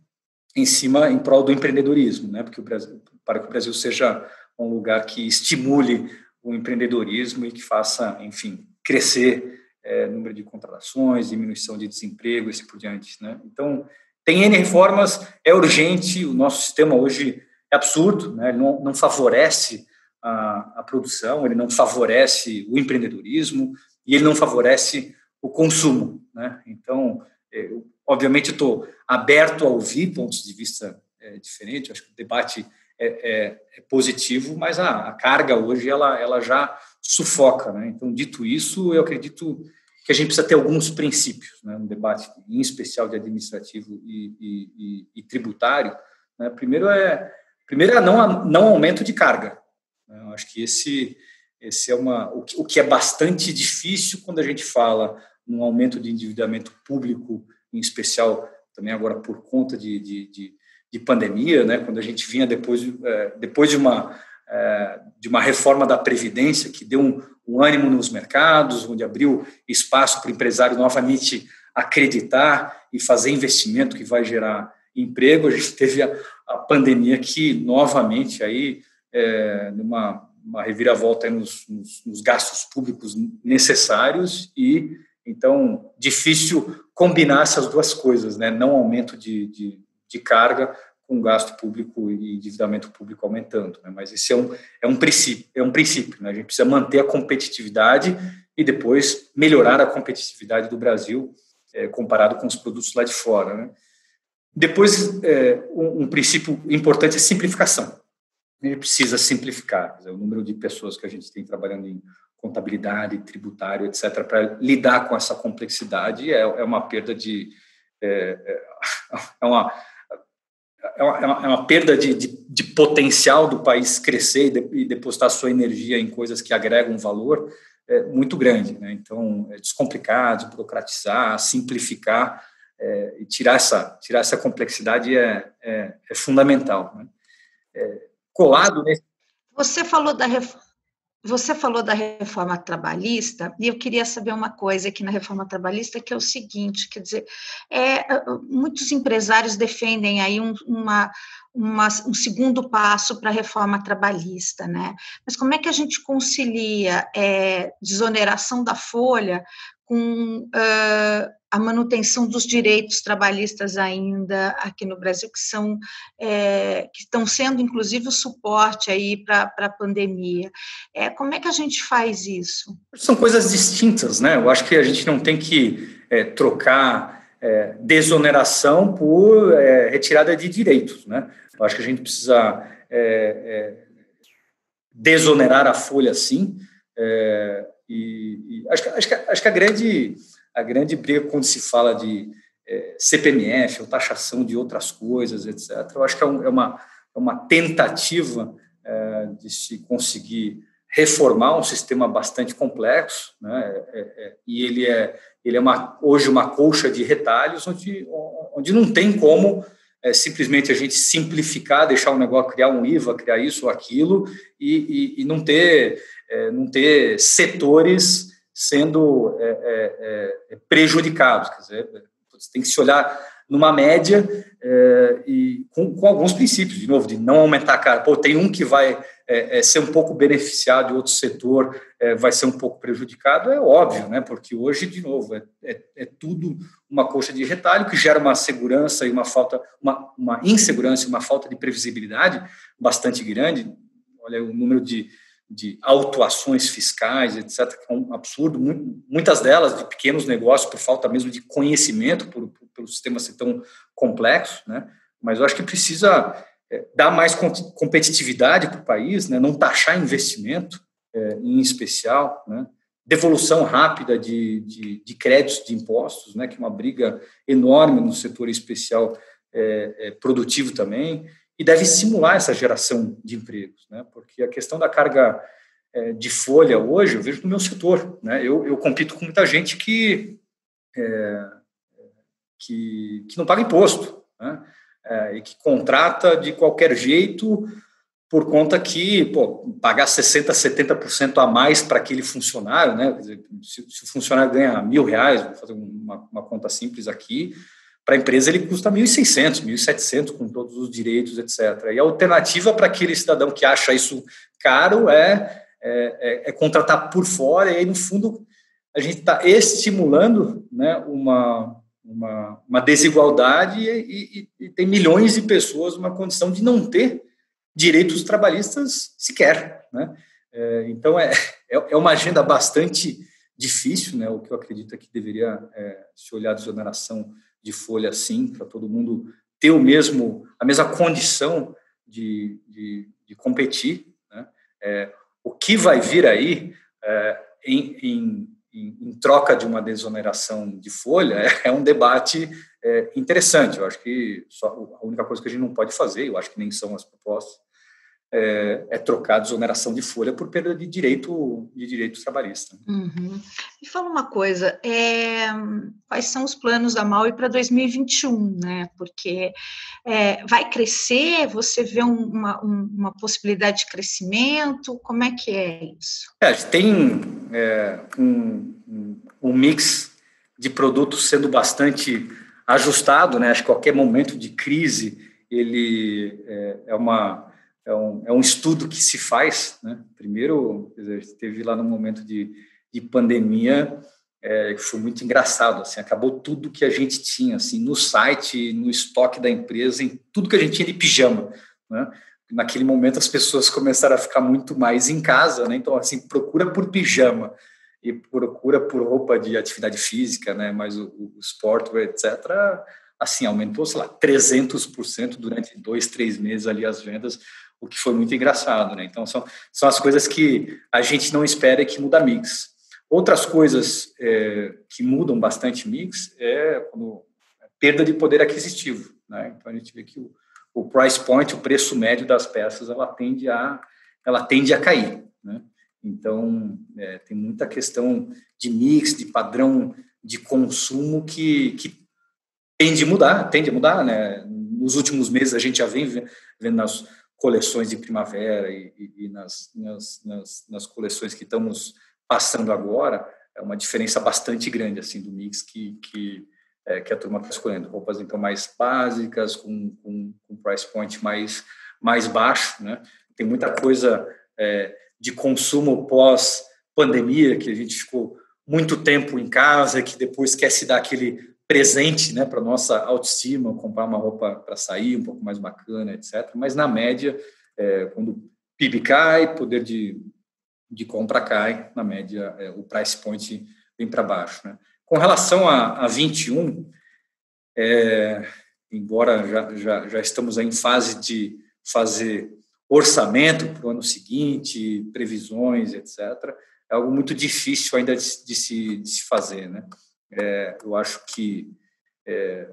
em cima, em prol do empreendedorismo, né? Porque o Brasil, para que o Brasil seja um lugar que estimule o empreendedorismo e que faça, enfim, crescer é, número de contratações, diminuição de desemprego, e assim por diante, né? Então, tem N reformas, é urgente, o nosso sistema hoje é absurdo, né? Ele não, não favorece a, a produção, ele não favorece o empreendedorismo e ele não favorece o consumo, né? Então, eu, obviamente, estou aberto a ouvir pontos de vista é, diferentes. Acho que o debate é, é, é positivo, mas a, a, carga hoje ela, ela já sufoca. Né? Então, dito isso, eu acredito que a gente precisa ter alguns princípios né, no debate, em especial de administrativo e, e, e, e tributário. Né? Primeiro é primeiro é não não aumento de carga. Né? Eu acho que esse esse é uma o que, o que é bastante difícil quando a gente fala num aumento de endividamento público, em especial também agora por conta de, de, de, de pandemia, né? Quando a gente vinha depois é, depois de uma é, de uma reforma da previdência que deu um, um ânimo nos mercados, onde abriu espaço para o empresário novamente acreditar e fazer investimento que vai gerar emprego. A gente teve a, a pandemia que novamente aí é, uma, uma reviravolta nos, nos, nos, gastos públicos necessários e então difícil combinar essas duas coisas, né? Não aumento de, de, de carga com gasto público e endividamento público aumentando. Né? Mas esse é um, é um princípio, é um princípio. Né? A gente precisa manter a competitividade e depois melhorar a competitividade do Brasil é, comparado com os produtos lá de fora. Né? Depois, é, um, um, princípio importante é simplificação. Gente precisa simplificar dizer, o número de pessoas que a gente tem trabalhando em contabilidade, tributário, etc., para lidar com essa complexidade é, é uma perda de. É, é, é uma é, é uma, é uma perda de, de, de, potencial do país crescer e, de, e, depositar sua energia em coisas que agregam valor é, muito grande. Né? Então, é descomplicar, desburocratizar, simplificar é, e tirar essa, tirar essa complexidade é, é, é fundamental. Né? É, colado nesse. Você falou da você falou da reforma trabalhista, e eu queria saber uma coisa aqui na reforma trabalhista, que é o seguinte, quer dizer, é, muitos empresários defendem aí um, uma, uma, um segundo passo para a reforma trabalhista, né? Mas como é que a gente concilia é, desoneração da folha com uh, a manutenção dos direitos trabalhistas ainda aqui no Brasil, que são é, que estão sendo inclusive o suporte aí para a pandemia. É, como é que a gente faz isso? São coisas distintas, né? Eu acho que a gente não tem que é, trocar é, desoneração por é, retirada de direitos, né? Eu acho que a gente precisa é, é, desonerar a folha, sim. E, e acho, que, acho, que, acho que a grande a grande briga quando se fala de é, CPMF ou taxação de outras coisas, etc. Eu acho que é, um, é uma, é uma tentativa é, de se conseguir reformar um sistema bastante complexo, né? É, é, e ele é ele é uma, hoje uma colcha de retalhos onde, onde não tem como é, simplesmente a gente simplificar, deixar o negócio, criar um IVA, criar isso ou aquilo, e, e, e não ter é, não ter setores sendo é, é, é, prejudicados. Quer dizer, você tem que se olhar numa média é, e com, com, alguns princípios, de novo, de não aumentar a cara. Pô, tem um que vai é, é, ser um pouco beneficiado e outro setor vai ser um pouco prejudicado, é óbvio, né? porque hoje, de novo, é, tudo uma coxa de retalho que gera uma segurança e uma falta, uma, uma insegurança e uma falta de previsibilidade bastante grande. Olha o número de de autuações fiscais, etc., que é um absurdo, muitas delas de pequenos negócios por falta mesmo de conhecimento, por, por, pelo sistema ser tão complexo, né? mas eu acho que precisa é, dar mais competitividade para o país, né? não taxar investimento é, em especial, né? devolução rápida de, de, de, créditos de impostos, né? que é uma briga enorme no setor especial é, é produtivo também, e deve estimular essa geração de empregos, né? porque a questão da carga é, de folha hoje, eu vejo no meu setor. Né? Eu, eu compito com muita gente que, é, que, que, não paga imposto né? É, e que contrata de qualquer jeito por conta que pô, pagar 60%, 70% a mais para aquele funcionário, né? Dizer, se, se, o funcionário ganha mil reais, vou fazer uma, uma conta simples aqui, para a empresa ele custa 1.600, 1.700 com todos os direitos, etc. E a alternativa para aquele cidadão que acha isso caro é, é, é, é contratar por fora, e aí, no fundo, a gente está estimulando né, uma, uma, uma desigualdade e, e, e, tem milhões de pessoas numa condição de não ter direitos trabalhistas sequer. Né? É, então, é, é, é uma agenda bastante difícil, né? o que eu acredito é que deveria é, se olhar a desoneração de folha assim, para todo mundo ter o mesmo, a mesma condição de, de, de competir. Né? É, o que vai vir aí é, em, em, em, troca de uma desoneração de folha é, é um debate é, interessante. Eu acho que só, a única coisa que a gente não pode fazer, eu acho que nem são as propostas, é, é, trocar a desoneração de folha por perda de direito de direito trabalhista. Uhum. Me fala uma coisa, é, quais são os planos da Maui para 2021, né? Porque é, vai crescer, você vê um, uma, um, uma possibilidade de crescimento, como é que é isso? É, tem é, um, um mix de produtos sendo bastante ajustado, né? Acho que qualquer momento de crise ele é, é uma é um, é um estudo que se faz, né? Primeiro, dizer, teve lá no momento de, de pandemia, é, foi muito engraçado, assim, acabou tudo que a gente tinha, assim, no site, no estoque da empresa, em tudo que a gente tinha de pijama, né? Naquele momento as pessoas começaram a ficar muito mais em casa, né? Então, assim, procura por pijama e procura por roupa de atividade física, né? Mas o, o etc., assim, aumentou, sei lá, 300% durante dois, três meses ali as vendas, o que foi muito engraçado, né? Então, são, são as coisas que a gente não espera que muda mix. Outras coisas é, que mudam bastante mix é quando, a perda de poder aquisitivo, né? Então, a gente vê que o, o price point, o preço médio das peças, ela tende a, ela tende a cair, né? Então, é, tem muita questão de mix, de padrão de consumo que, que tende a mudar, tende a mudar, né? Nos últimos meses a gente já vem vendo nas coleções de primavera e, e, e nas, nas, nas, nas, coleções que estamos passando agora, é uma diferença bastante grande assim do mix que, que, é, que a turma está escolhendo. Roupas então mais básicas, com, com, com price point mais, mais baixo. Né? Tem muita coisa é, de consumo pós-pandemia, que a gente ficou muito tempo em casa, que depois quer se dar aquele presente né, para nossa autoestima, comprar uma roupa para sair um pouco mais bacana, etc. Mas, na média, é, quando o PIB cai, poder de, de compra cai, na média, é, o price point vem para baixo. Né? Com relação a, a 21, é, embora já, já, já estamos em fase de fazer orçamento para o ano seguinte, previsões, etc., é algo muito difícil ainda de, de, se, de se fazer, né? É, eu acho que é,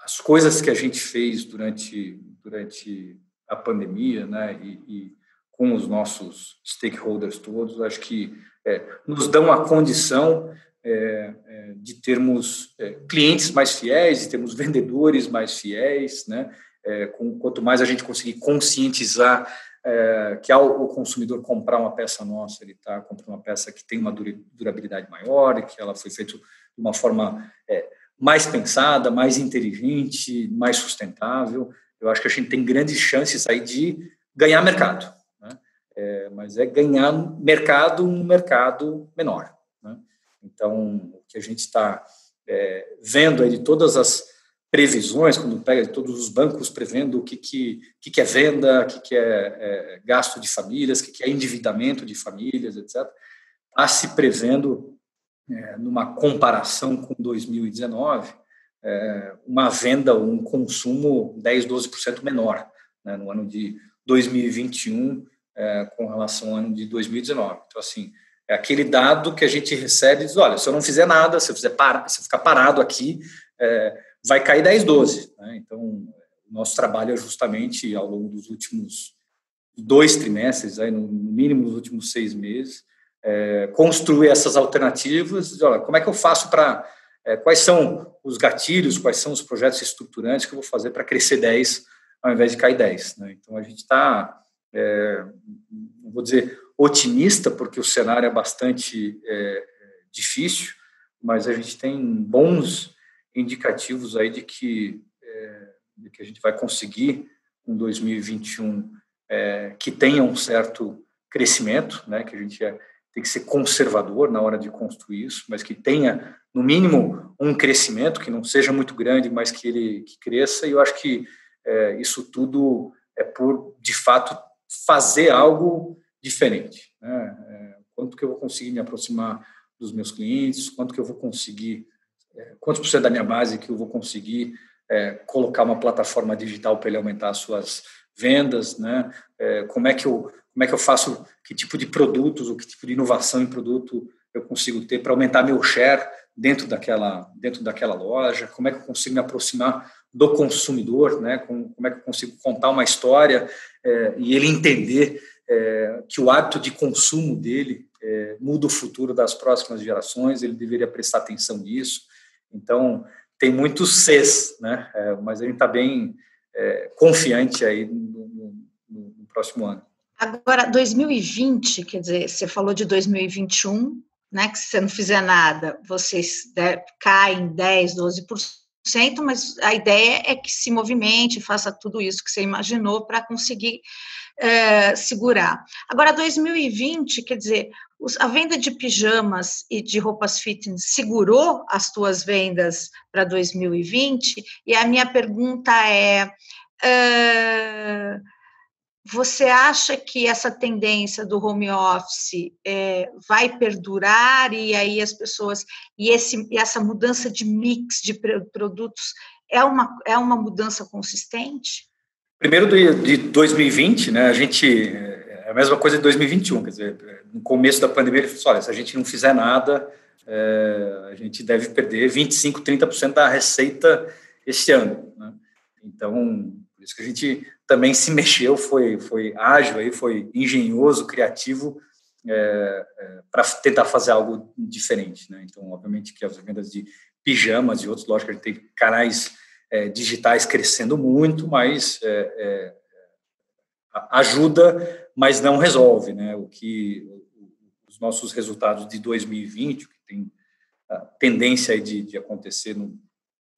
as coisas que a gente fez durante, durante a pandemia, né, e, e com os nossos stakeholders todos, acho que é, nos dão a condição é, é, de termos é, clientes mais fiéis, de termos vendedores mais fiéis, né? Com, quanto mais a gente conseguir conscientizar é, que ao o consumidor comprar uma peça nossa, ele está comprando uma peça que tem uma durabilidade maior, que ela foi feita de uma forma é, mais pensada, mais inteligente, mais sustentável. Eu acho que a gente tem grandes chances aí de ganhar mercado, né? é, mas é ganhar mercado um mercado menor. Né? Então, o que a gente está é, vendo aí de todas as previsões, quando pega todos os bancos prevendo o que, que, que, é venda, o que, que é, é gasto de famílias, o que, que é endividamento de famílias, etc., está se prevendo, é, numa comparação com 2019, é, uma venda, um consumo 10, 12% menor né, no ano de 2021 é, com relação ao ano de 2019. Então, assim, é aquele dado que a gente recebe e diz, olha, se eu não fizer nada, se eu, fizer para, se eu ficar parado aqui, é, vai cair 10, 12. Né? Então, nosso trabalho é justamente, ao longo dos últimos dois trimestres, aí, no mínimo nos últimos seis meses, é, construir essas alternativas. Olha, como é que eu faço para. É, quais são os gatilhos, quais são os projetos estruturantes que eu vou fazer para crescer 10 ao invés de cair 10? Né? Então, a gente está, é, vou dizer otimista, porque o cenário é bastante é, difícil, mas a gente tem bons indicativos aí de que, é, de que a gente vai conseguir um 2021 é, que tenha um certo crescimento, né, que a gente é, tem que ser conservador na hora de construir isso, mas que tenha, no mínimo, um crescimento, que não seja muito grande, mas que ele que cresça, e eu acho que é, isso tudo é por, de fato, fazer algo diferente. Né? É, quanto que eu vou conseguir me aproximar dos meus clientes, quanto que eu vou conseguir, quantos por cento da minha base que eu vou conseguir é, colocar uma plataforma digital para ele aumentar as suas vendas, né? É, como é que eu como é que eu faço, que tipo de produtos, ou que tipo de inovação em produto eu consigo ter para aumentar meu share dentro daquela dentro daquela loja, como é que eu consigo me aproximar do consumidor, né? Como, como é que eu consigo contar uma história é, e ele entender é, que o hábito de consumo dele é, muda o futuro das próximas gerações, ele deveria prestar atenção nisso. Então, tem muitos Cs, né? É, mas a gente está bem é, confiante aí no, no, no, próximo ano. Agora, 2020, quer dizer, você falou de 2021, né? Que se você não fizer nada, vocês caem 10, 12%, mas a ideia é que se movimente, faça tudo isso que você imaginou para conseguir é, segurar. Agora, 2020, quer dizer, a venda de pijamas e de roupas fitness segurou as tuas vendas para 2020? E a minha pergunta é, é você acha que essa tendência do home office é, vai perdurar e aí as pessoas e, esse, essa mudança de mix de produtos é uma, é uma mudança consistente? Primeiro de 2020, né, a gente é a mesma coisa de 2021, quer dizer, no começo da pandemia ele falou, olha, se a gente não fizer nada, é, a gente deve perder 25, 30% da receita este ano. Né? Então, por isso que a gente também se mexeu, foi, foi ágil, aí, foi engenhoso, criativo, é, é, para tentar fazer algo diferente. Né? Então, obviamente que as vendas de pijamas e outros, lógico, a gente tem canais é, digitais crescendo muito, mas é, é, ajuda, mas não resolve, né? O que os nossos resultados de 2020, que tem a tendência de, de acontecer no,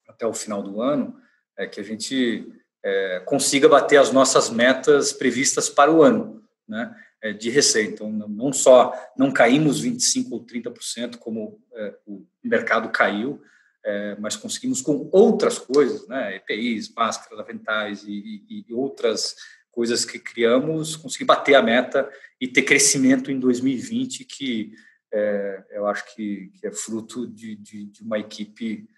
até o final do ano, é que a gente é, consiga bater as nossas metas previstas para o ano, né? É, de receita. Então, não só não caímos 25 ou 30% como é, o mercado caiu, é, mas conseguimos com outras coisas, né, EPIs, máscaras, aventais e, e, e, outras coisas que criamos, conseguir bater a meta e ter crescimento em 2020, que é, eu acho que, que é fruto de, de, de uma equipe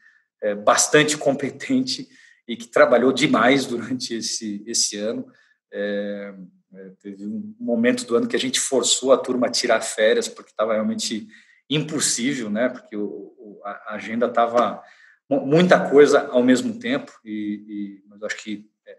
é, bastante competente e que trabalhou demais durante esse, esse ano. É, é, teve um momento do ano que a gente forçou a turma a tirar férias, porque estava realmente impossível, né? Porque o, a agenda estava muita coisa ao mesmo tempo e, e mas acho que é, é,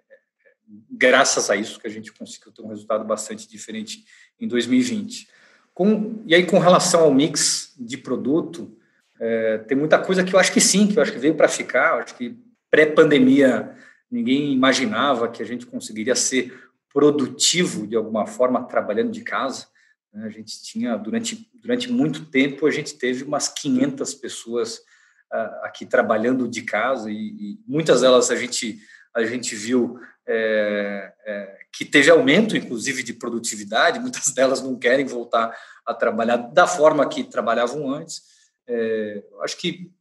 graças a isso que a gente conseguiu ter um resultado bastante diferente em 2020. Com, e aí com relação ao mix de produto, é, tem muita coisa que eu acho que sim, que eu acho que veio para ficar. Acho que pré-pandemia ninguém imaginava que a gente conseguiria ser produtivo de alguma forma trabalhando de casa. Né? A gente tinha, durante, durante muito tempo, a gente teve umas 500 pessoas uh, aqui trabalhando de casa e, e, muitas delas a gente, a gente viu é, é, que teve aumento, inclusive, de produtividade, muitas delas não querem voltar a trabalhar da forma que trabalhavam antes. É, acho que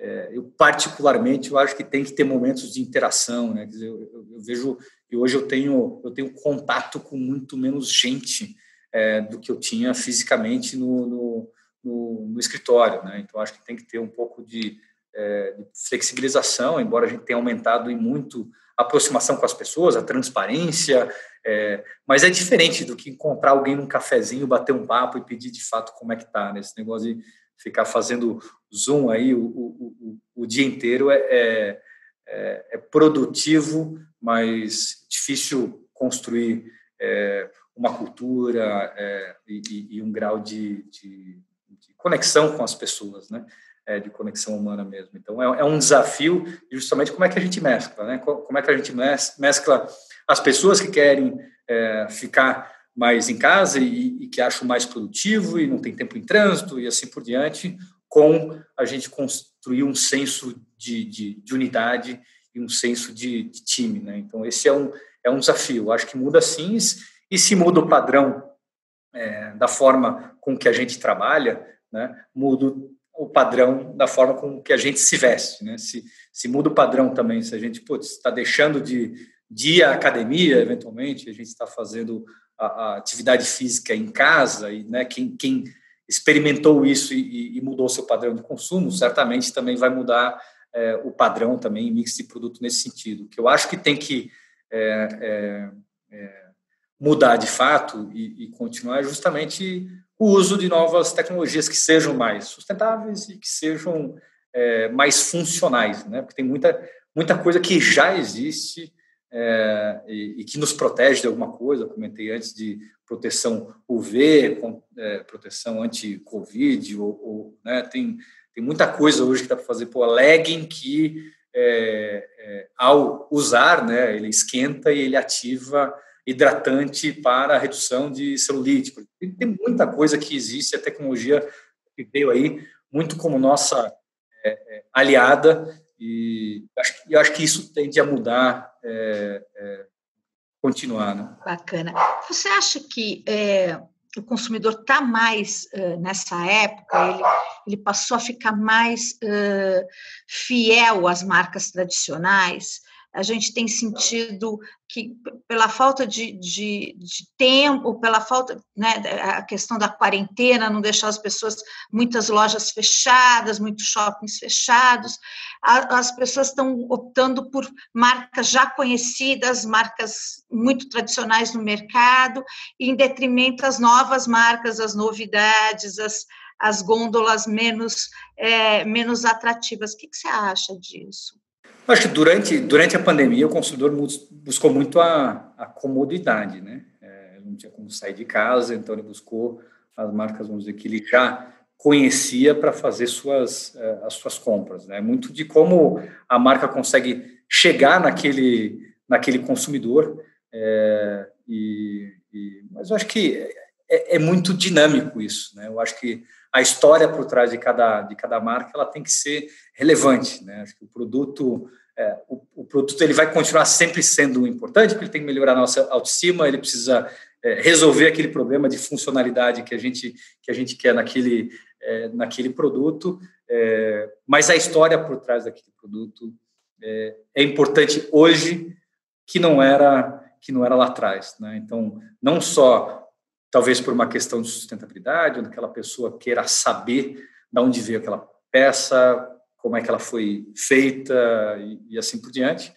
é, eu particularmente eu acho que tem que ter momentos de interação, né? Dizer, eu, eu, eu, vejo e hoje eu tenho eu tenho contato com muito menos gente é, do que eu tinha fisicamente no, no, no, no escritório. Né? Então, acho que tem que ter um pouco de, é, de flexibilização, embora a gente tenha aumentado em muito a aproximação com as pessoas, a transparência, é, mas é diferente do que encontrar alguém num cafezinho, bater um papo e pedir de fato como é que está, né? Esse negócio de ficar fazendo zoom aí o, o, o, o dia inteiro é, é, é, é, produtivo, mas difícil construir é, uma cultura é, e, e, um grau de, de, de, conexão com as pessoas, né? É, de conexão humana mesmo. Então, é, é, um desafio justamente como é que a gente mescla, né? Como é que a gente mescla as pessoas que querem é, ficar mais em casa e, e, que acham mais produtivo e não tem tempo em trânsito e assim por diante, com a gente construir um senso de, de, de unidade e um senso de, de, time. Né? Então, esse é um, é um desafio. Acho que muda sim, e se muda o padrão é, da forma com que a gente trabalha, né, muda o padrão da forma com que a gente se veste. Né? Se, se muda o padrão também, se a gente está deixando de, de ir à academia, eventualmente, a gente está fazendo a, a, atividade física em casa, e né, quem, quem experimentou isso e, e, mudou seu padrão de consumo, certamente também vai mudar é, o padrão também, mix de produto nesse sentido. que eu acho que tem que é, é, é, mudar de fato e, e, continuar é justamente o uso de novas tecnologias que sejam mais sustentáveis e que sejam é, mais funcionais, né? Porque tem muita muita coisa que já existe é, e, e, que nos protege de alguma coisa. Eu comentei antes de proteção UV, com, é, proteção anti-Covid, ou, ou, né, tem, tem muita coisa hoje que dá para fazer. Pô, legging que, é, é, ao usar, né, ele esquenta e ele ativa hidratante para a redução de celulite. Tem, muita coisa que existe, a tecnologia que veio aí, muito como nossa é, é, aliada, e acho, eu acho que isso tende a mudar é, é, continuar. Né? Bacana. Você acha que é, o consumidor está mais uh, nessa época, ele, ele passou a ficar mais fiel às marcas tradicionais? A gente tem sentido que, pela falta de, de, de, tempo, pela falta, né, a questão da quarentena, não deixar as pessoas, muitas lojas fechadas, muitos shoppings fechados, a, as pessoas estão optando por marcas já conhecidas, marcas muito tradicionais no mercado, em detrimento às novas marcas, às novidades, às, às gôndolas menos, é, menos atrativas. O que, que você acha disso? Acho que durante, durante a pandemia o consumidor buscou muito a, a comodidade, né? É, não tinha como sair de casa, então ele buscou as marcas, vamos dizer, que ele já conhecia para fazer suas, é, as suas compras, né? Muito de como a marca consegue chegar naquele, naquele consumidor, é, e, e, mas eu acho que é, é, muito dinâmico isso, né? Eu acho que a história por trás de cada, de cada marca ela tem que ser relevante, né? Acho que o produto é, o, o, produto ele vai continuar sempre sendo importante, porque ele tem que melhorar a nossa autoestima, ele precisa é, resolver aquele problema de funcionalidade que a gente, que a gente quer naquele, é, naquele produto, é, mas a história por trás daquele produto é, é, importante hoje que não era que não era lá atrás. Né? Então, não só talvez por uma questão de sustentabilidade, onde aquela pessoa queira saber de onde veio aquela peça, como é que ela foi feita e, e assim por diante,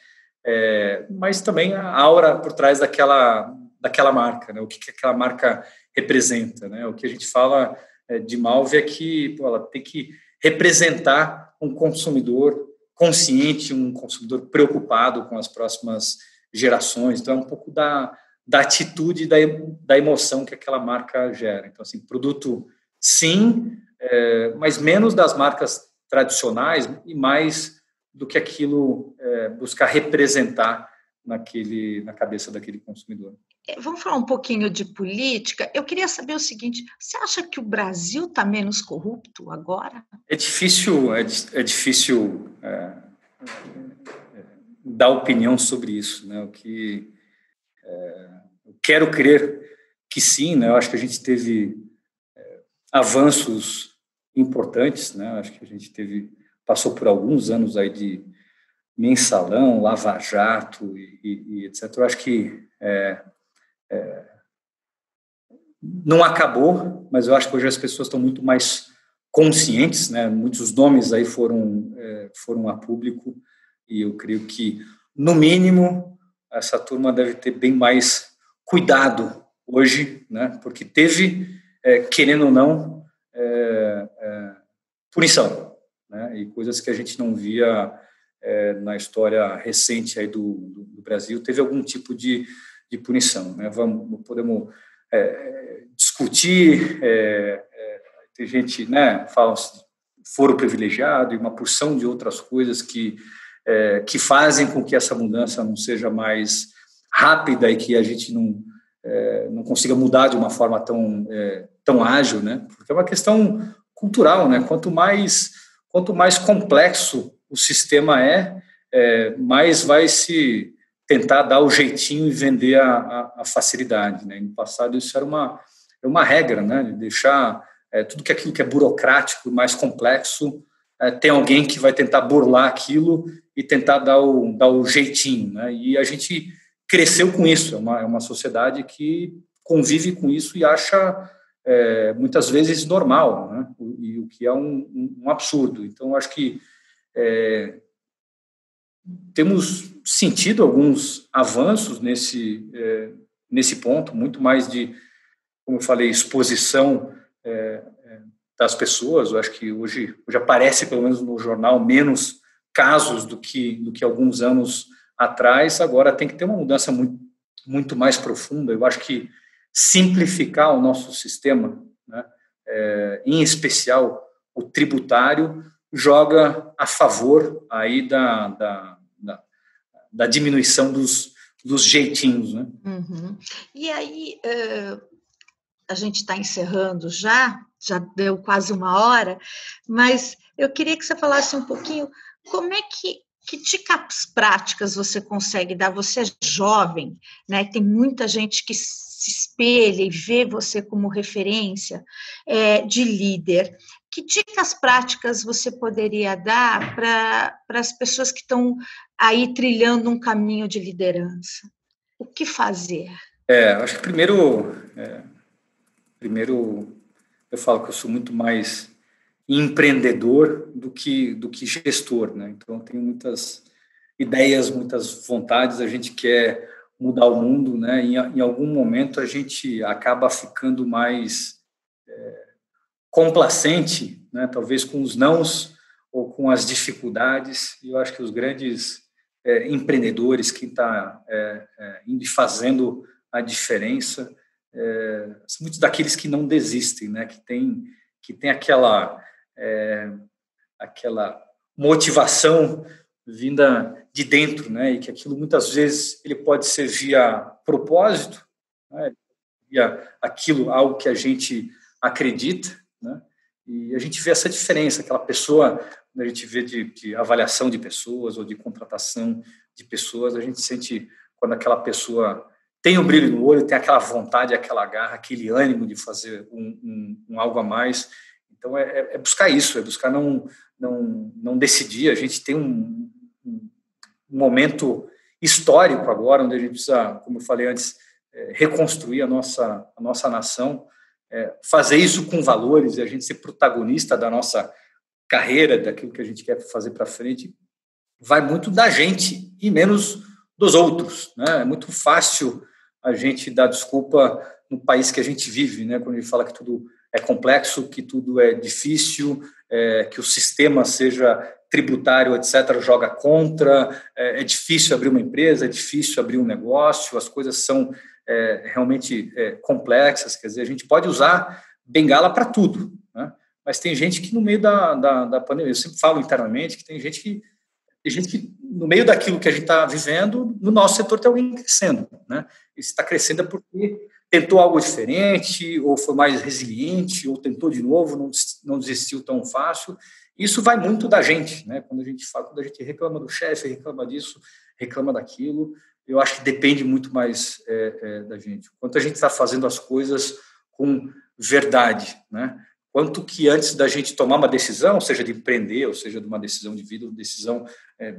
é, mas também a aura por trás daquela daquela marca, né? O que, que aquela marca representa, né? O que a gente fala é, de Malve é que pô, ela tem que representar um consumidor consciente, um consumidor preocupado com as próximas gerações. Então é um pouco da da atitude da, da emoção que aquela marca gera. Então assim, produto sim, é, mas menos das marcas tradicionais e mais do que aquilo é, buscar representar naquele, na cabeça daquele consumidor. É, vamos falar um pouquinho de política. Eu queria saber o seguinte: você acha que o Brasil está menos corrupto agora? É difícil, é, é difícil é, é, dar opinião sobre isso. Né? O que quero crer que sim. Né? Eu acho que a gente teve avanços importantes, né? Acho que a gente teve passou por alguns anos aí de mensalão, lava jato e, e, e etc. Eu acho que é, é, não acabou, mas eu acho que hoje as pessoas estão muito mais conscientes, né? Muitos nomes aí foram é, foram a público e eu creio que no mínimo essa turma deve ter bem mais cuidado hoje, né? Porque teve, é, querendo ou não, é, é, punição, né? E coisas que a gente não via é, na história recente aí do, do, do, Brasil, teve algum tipo de, de punição, né? Vamos, podemos é, discutir, é, tem gente, né, fala foro privilegiado e uma porção de outras coisas que que fazem com que essa mudança não seja mais rápida e que a gente não é, não consiga mudar de uma forma tão, é, tão ágil, né? Porque é uma questão cultural, né? Quanto mais, quanto mais complexo o sistema é, é mais vai se tentar dar o jeitinho e vender a, a, a facilidade. Né? No passado, isso era uma, era uma regra, né? de deixar é, tudo que aquilo que é burocrático, mais complexo, é, tem alguém que vai tentar burlar aquilo e tentar dar o, dar o jeitinho. Né? E a gente cresceu com isso, é uma, é uma sociedade que convive com isso e acha é, muitas vezes normal, né? e o que é um, um absurdo. Então, acho que é, temos sentido alguns avanços nesse, é, nesse ponto, muito mais de, como eu falei, exposição é, das pessoas. Eu acho que hoje, hoje aparece, pelo menos no jornal, menos casos do que, do que alguns anos atrás. Agora tem que ter uma mudança muito, muito mais profunda. Eu acho que simplificar o nosso sistema, né, é, em especial o tributário, joga a favor aí da, da, da, da diminuição dos, dos jeitinhos. Né? Uhum. E aí, uh, a gente está encerrando já, já deu quase uma hora, mas eu queria que você falasse um pouquinho como é que que dicas práticas você consegue dar? Você é jovem, né? Tem muita gente que se espelha e vê você como referência é, de líder. Que dicas práticas você poderia dar para as pessoas que estão aí trilhando um caminho de liderança? O que fazer? É, acho que primeiro é, Primeiro, eu falo que eu sou muito mais empreendedor do que do que gestor, né? Então, eu tenho muitas ideias, muitas vontades. A gente quer mudar o mundo, né? Em, em algum momento a gente acaba ficando mais é, complacente, né? Talvez com os nãos ou com as dificuldades. E eu acho que os grandes é, empreendedores que está é, é, indo fazendo a diferença é, muitos daqueles que não desistem, né? Que tem que tem aquela é, aquela motivação vinda de dentro, né? E que aquilo muitas vezes ele pode ser via propósito, né? via aquilo algo que a gente acredita, né? E a gente vê essa diferença, aquela pessoa, a gente vê de, de avaliação de pessoas ou de contratação de pessoas, a gente sente quando aquela pessoa tem o um brilho no olho, tem aquela vontade, aquela garra, aquele ânimo de fazer um, um, um algo a mais. Então, é, é, é, buscar isso, é buscar não, não, não decidir. A gente tem um, um, momento histórico agora, onde a gente precisa, como eu falei antes, é, reconstruir a nossa, a nossa nação, é, fazer isso com valores e a gente ser protagonista da nossa carreira, daquilo que a gente quer fazer para frente, vai muito da gente e menos dos outros. Né? É muito fácil a gente dá desculpa no país que a gente vive, né? Quando gente fala que tudo é complexo, que tudo é difícil, é, que o sistema seja tributário, etc., joga contra, é, é, difícil abrir uma empresa, é difícil abrir um negócio, as coisas são é, realmente é, complexas, quer dizer, a gente pode usar bengala para tudo, né? mas tem gente que no meio da, da, da pandemia, eu sempre falo internamente que tem gente que tem gente que, no meio daquilo que a gente está vivendo, no nosso setor tem alguém crescendo. Né? Está crescendo é porque tentou algo diferente, ou foi mais resiliente, ou tentou de novo, não, não desistiu tão fácil. Isso vai muito da gente, né? Quando a gente fala, quando a gente reclama do chefe, reclama disso, reclama daquilo, eu acho que depende muito mais é, é, da gente. Quanto a gente está fazendo as coisas com verdade, né? quanto que antes da gente tomar uma decisão, seja de empreender, ou seja de uma decisão de vida, uma decisão é,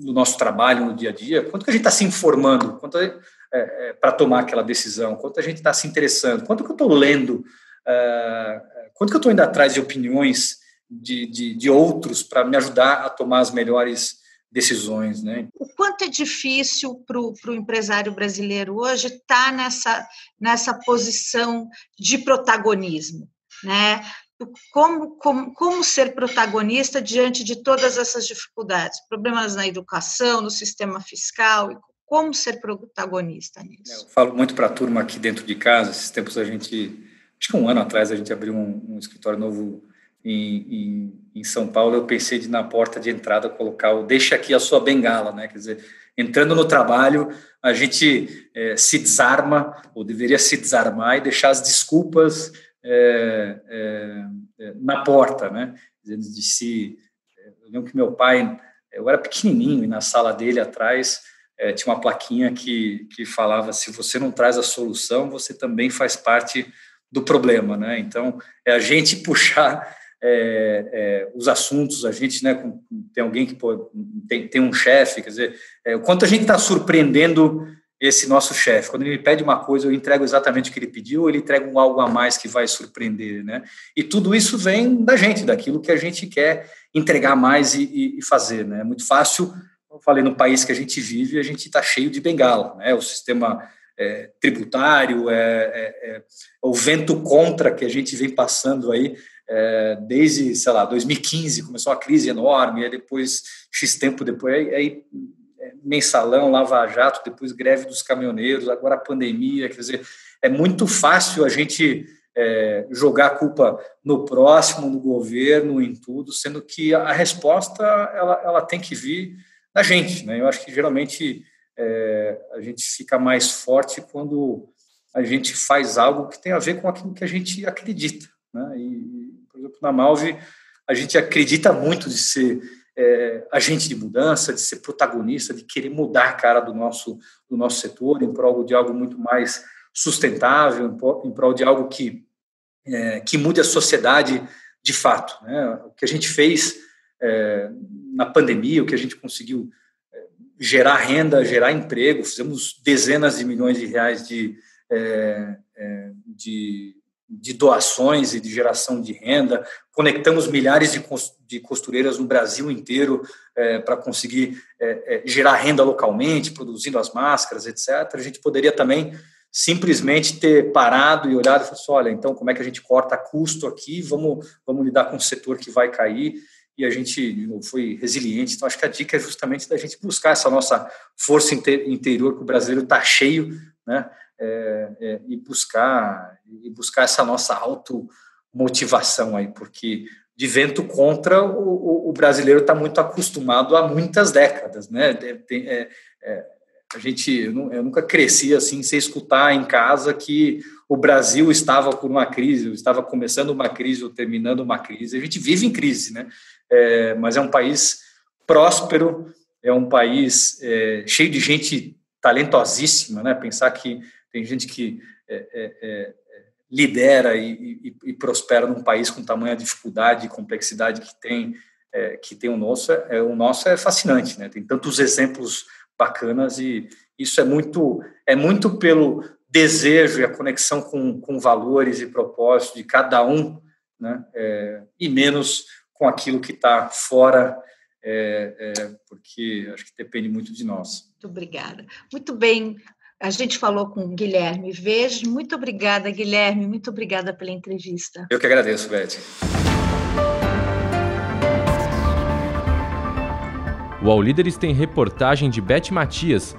no nosso trabalho, no dia a dia, quanto que a gente está se informando, quanto é, é, para tomar aquela decisão, quanto a gente está se interessando, quanto que eu estou lendo, é, quanto que eu estou indo atrás de opiniões de, de, de outros para me ajudar a tomar as melhores decisões, né? O quanto é difícil para o empresário brasileiro hoje estar tá nessa, nessa posição de protagonismo, né? Como, como, como ser protagonista diante de todas essas dificuldades, problemas na educação, no sistema fiscal, como ser protagonista nisso? Eu falo muito para a turma aqui dentro de casa. Esses tempos a gente, acho que um ano atrás a gente abriu um, um escritório novo em, em, em, São Paulo. Eu pensei de na porta de entrada colocar o deixa aqui a sua bengala, né? Quer dizer, entrando no trabalho a gente é, se desarma ou deveria se desarmar e deixar as desculpas é, é, na porta, né? Dizendo de si. Eu lembro que meu pai, eu era pequenininho e na sala dele atrás é, tinha uma plaquinha que, que falava: se você não traz a solução, você também faz parte do problema, né? Então, é a gente puxar é, é, os assuntos, a gente, né, tem alguém que pô, tem, tem um chefe, quer dizer, é, o quanto a gente está surpreendendo esse nosso chefe. Quando ele me pede uma coisa, eu entrego exatamente o que ele pediu, ou ele entrega um algo a mais que vai surpreender, né? E tudo isso vem da gente, daquilo que a gente quer entregar mais e, e fazer, né? É muito fácil, eu falei, no país que a gente vive, a gente está cheio de bengala, né? O sistema é, tributário, é, é, é, o vento contra que a gente vem passando aí é, desde, sei lá, 2015, começou uma crise enorme, aí depois, X tempo depois, aí mensalão, lava-jato, depois greve dos caminhoneiros, agora a pandemia, quer dizer, é muito fácil a gente é, jogar a culpa no próximo, no governo, em tudo, sendo que a resposta ela, ela tem que vir da gente, né? Eu acho que geralmente é, a gente fica mais forte quando a gente faz algo que tem a ver com aquilo que a gente acredita, né? E, por exemplo, na Malve a gente acredita muito de ser é, agente de mudança, de ser protagonista, de querer mudar a cara do nosso, do nosso setor em prol de algo muito mais sustentável, em prol de algo que, é, que mude a sociedade de fato. Né? O que a gente fez é, na pandemia, o que a gente conseguiu é, gerar renda, gerar emprego, fizemos dezenas de milhões de reais de, é, é, de de doações e de geração de renda, conectamos milhares de costureiras no Brasil inteiro é, para conseguir é, é, gerar renda localmente, produzindo as máscaras, etc. A gente poderia também simplesmente ter parado e olhado e falado assim, olha, então como é que a gente corta custo aqui, vamos, vamos lidar com o setor que vai cair, e a gente foi resiliente. Então, acho que a dica é justamente da gente buscar essa nossa força interior, que o brasileiro está cheio, né? É, é, e buscar e buscar essa nossa automotivação aí, porque de vento contra o, o brasileiro está muito acostumado há muitas décadas, né? É, é, a gente, eu nunca cresci assim sem escutar em casa que o Brasil estava por uma crise, estava começando uma crise ou terminando uma crise. A gente vive em crise, né? É, mas é um país próspero, é um país é, cheio de gente talentosíssima, né? Pensar que tem gente que é, é, é, lidera e, e, e, prospera num país com tamanha dificuldade e complexidade que tem é, que tem o nosso é o nosso é fascinante né tem tantos exemplos bacanas e isso é muito é muito pelo desejo e a conexão com, com valores e propósitos de cada um né é, e menos com aquilo que está fora é, é, porque acho que depende muito de nós. Muito obrigada. Muito bem, a gente falou com o Guilherme Vejo. Muito obrigada, Guilherme. Muito obrigada pela entrevista. Eu que agradeço, Beth. O All Líderes tem reportagem de Beth Matias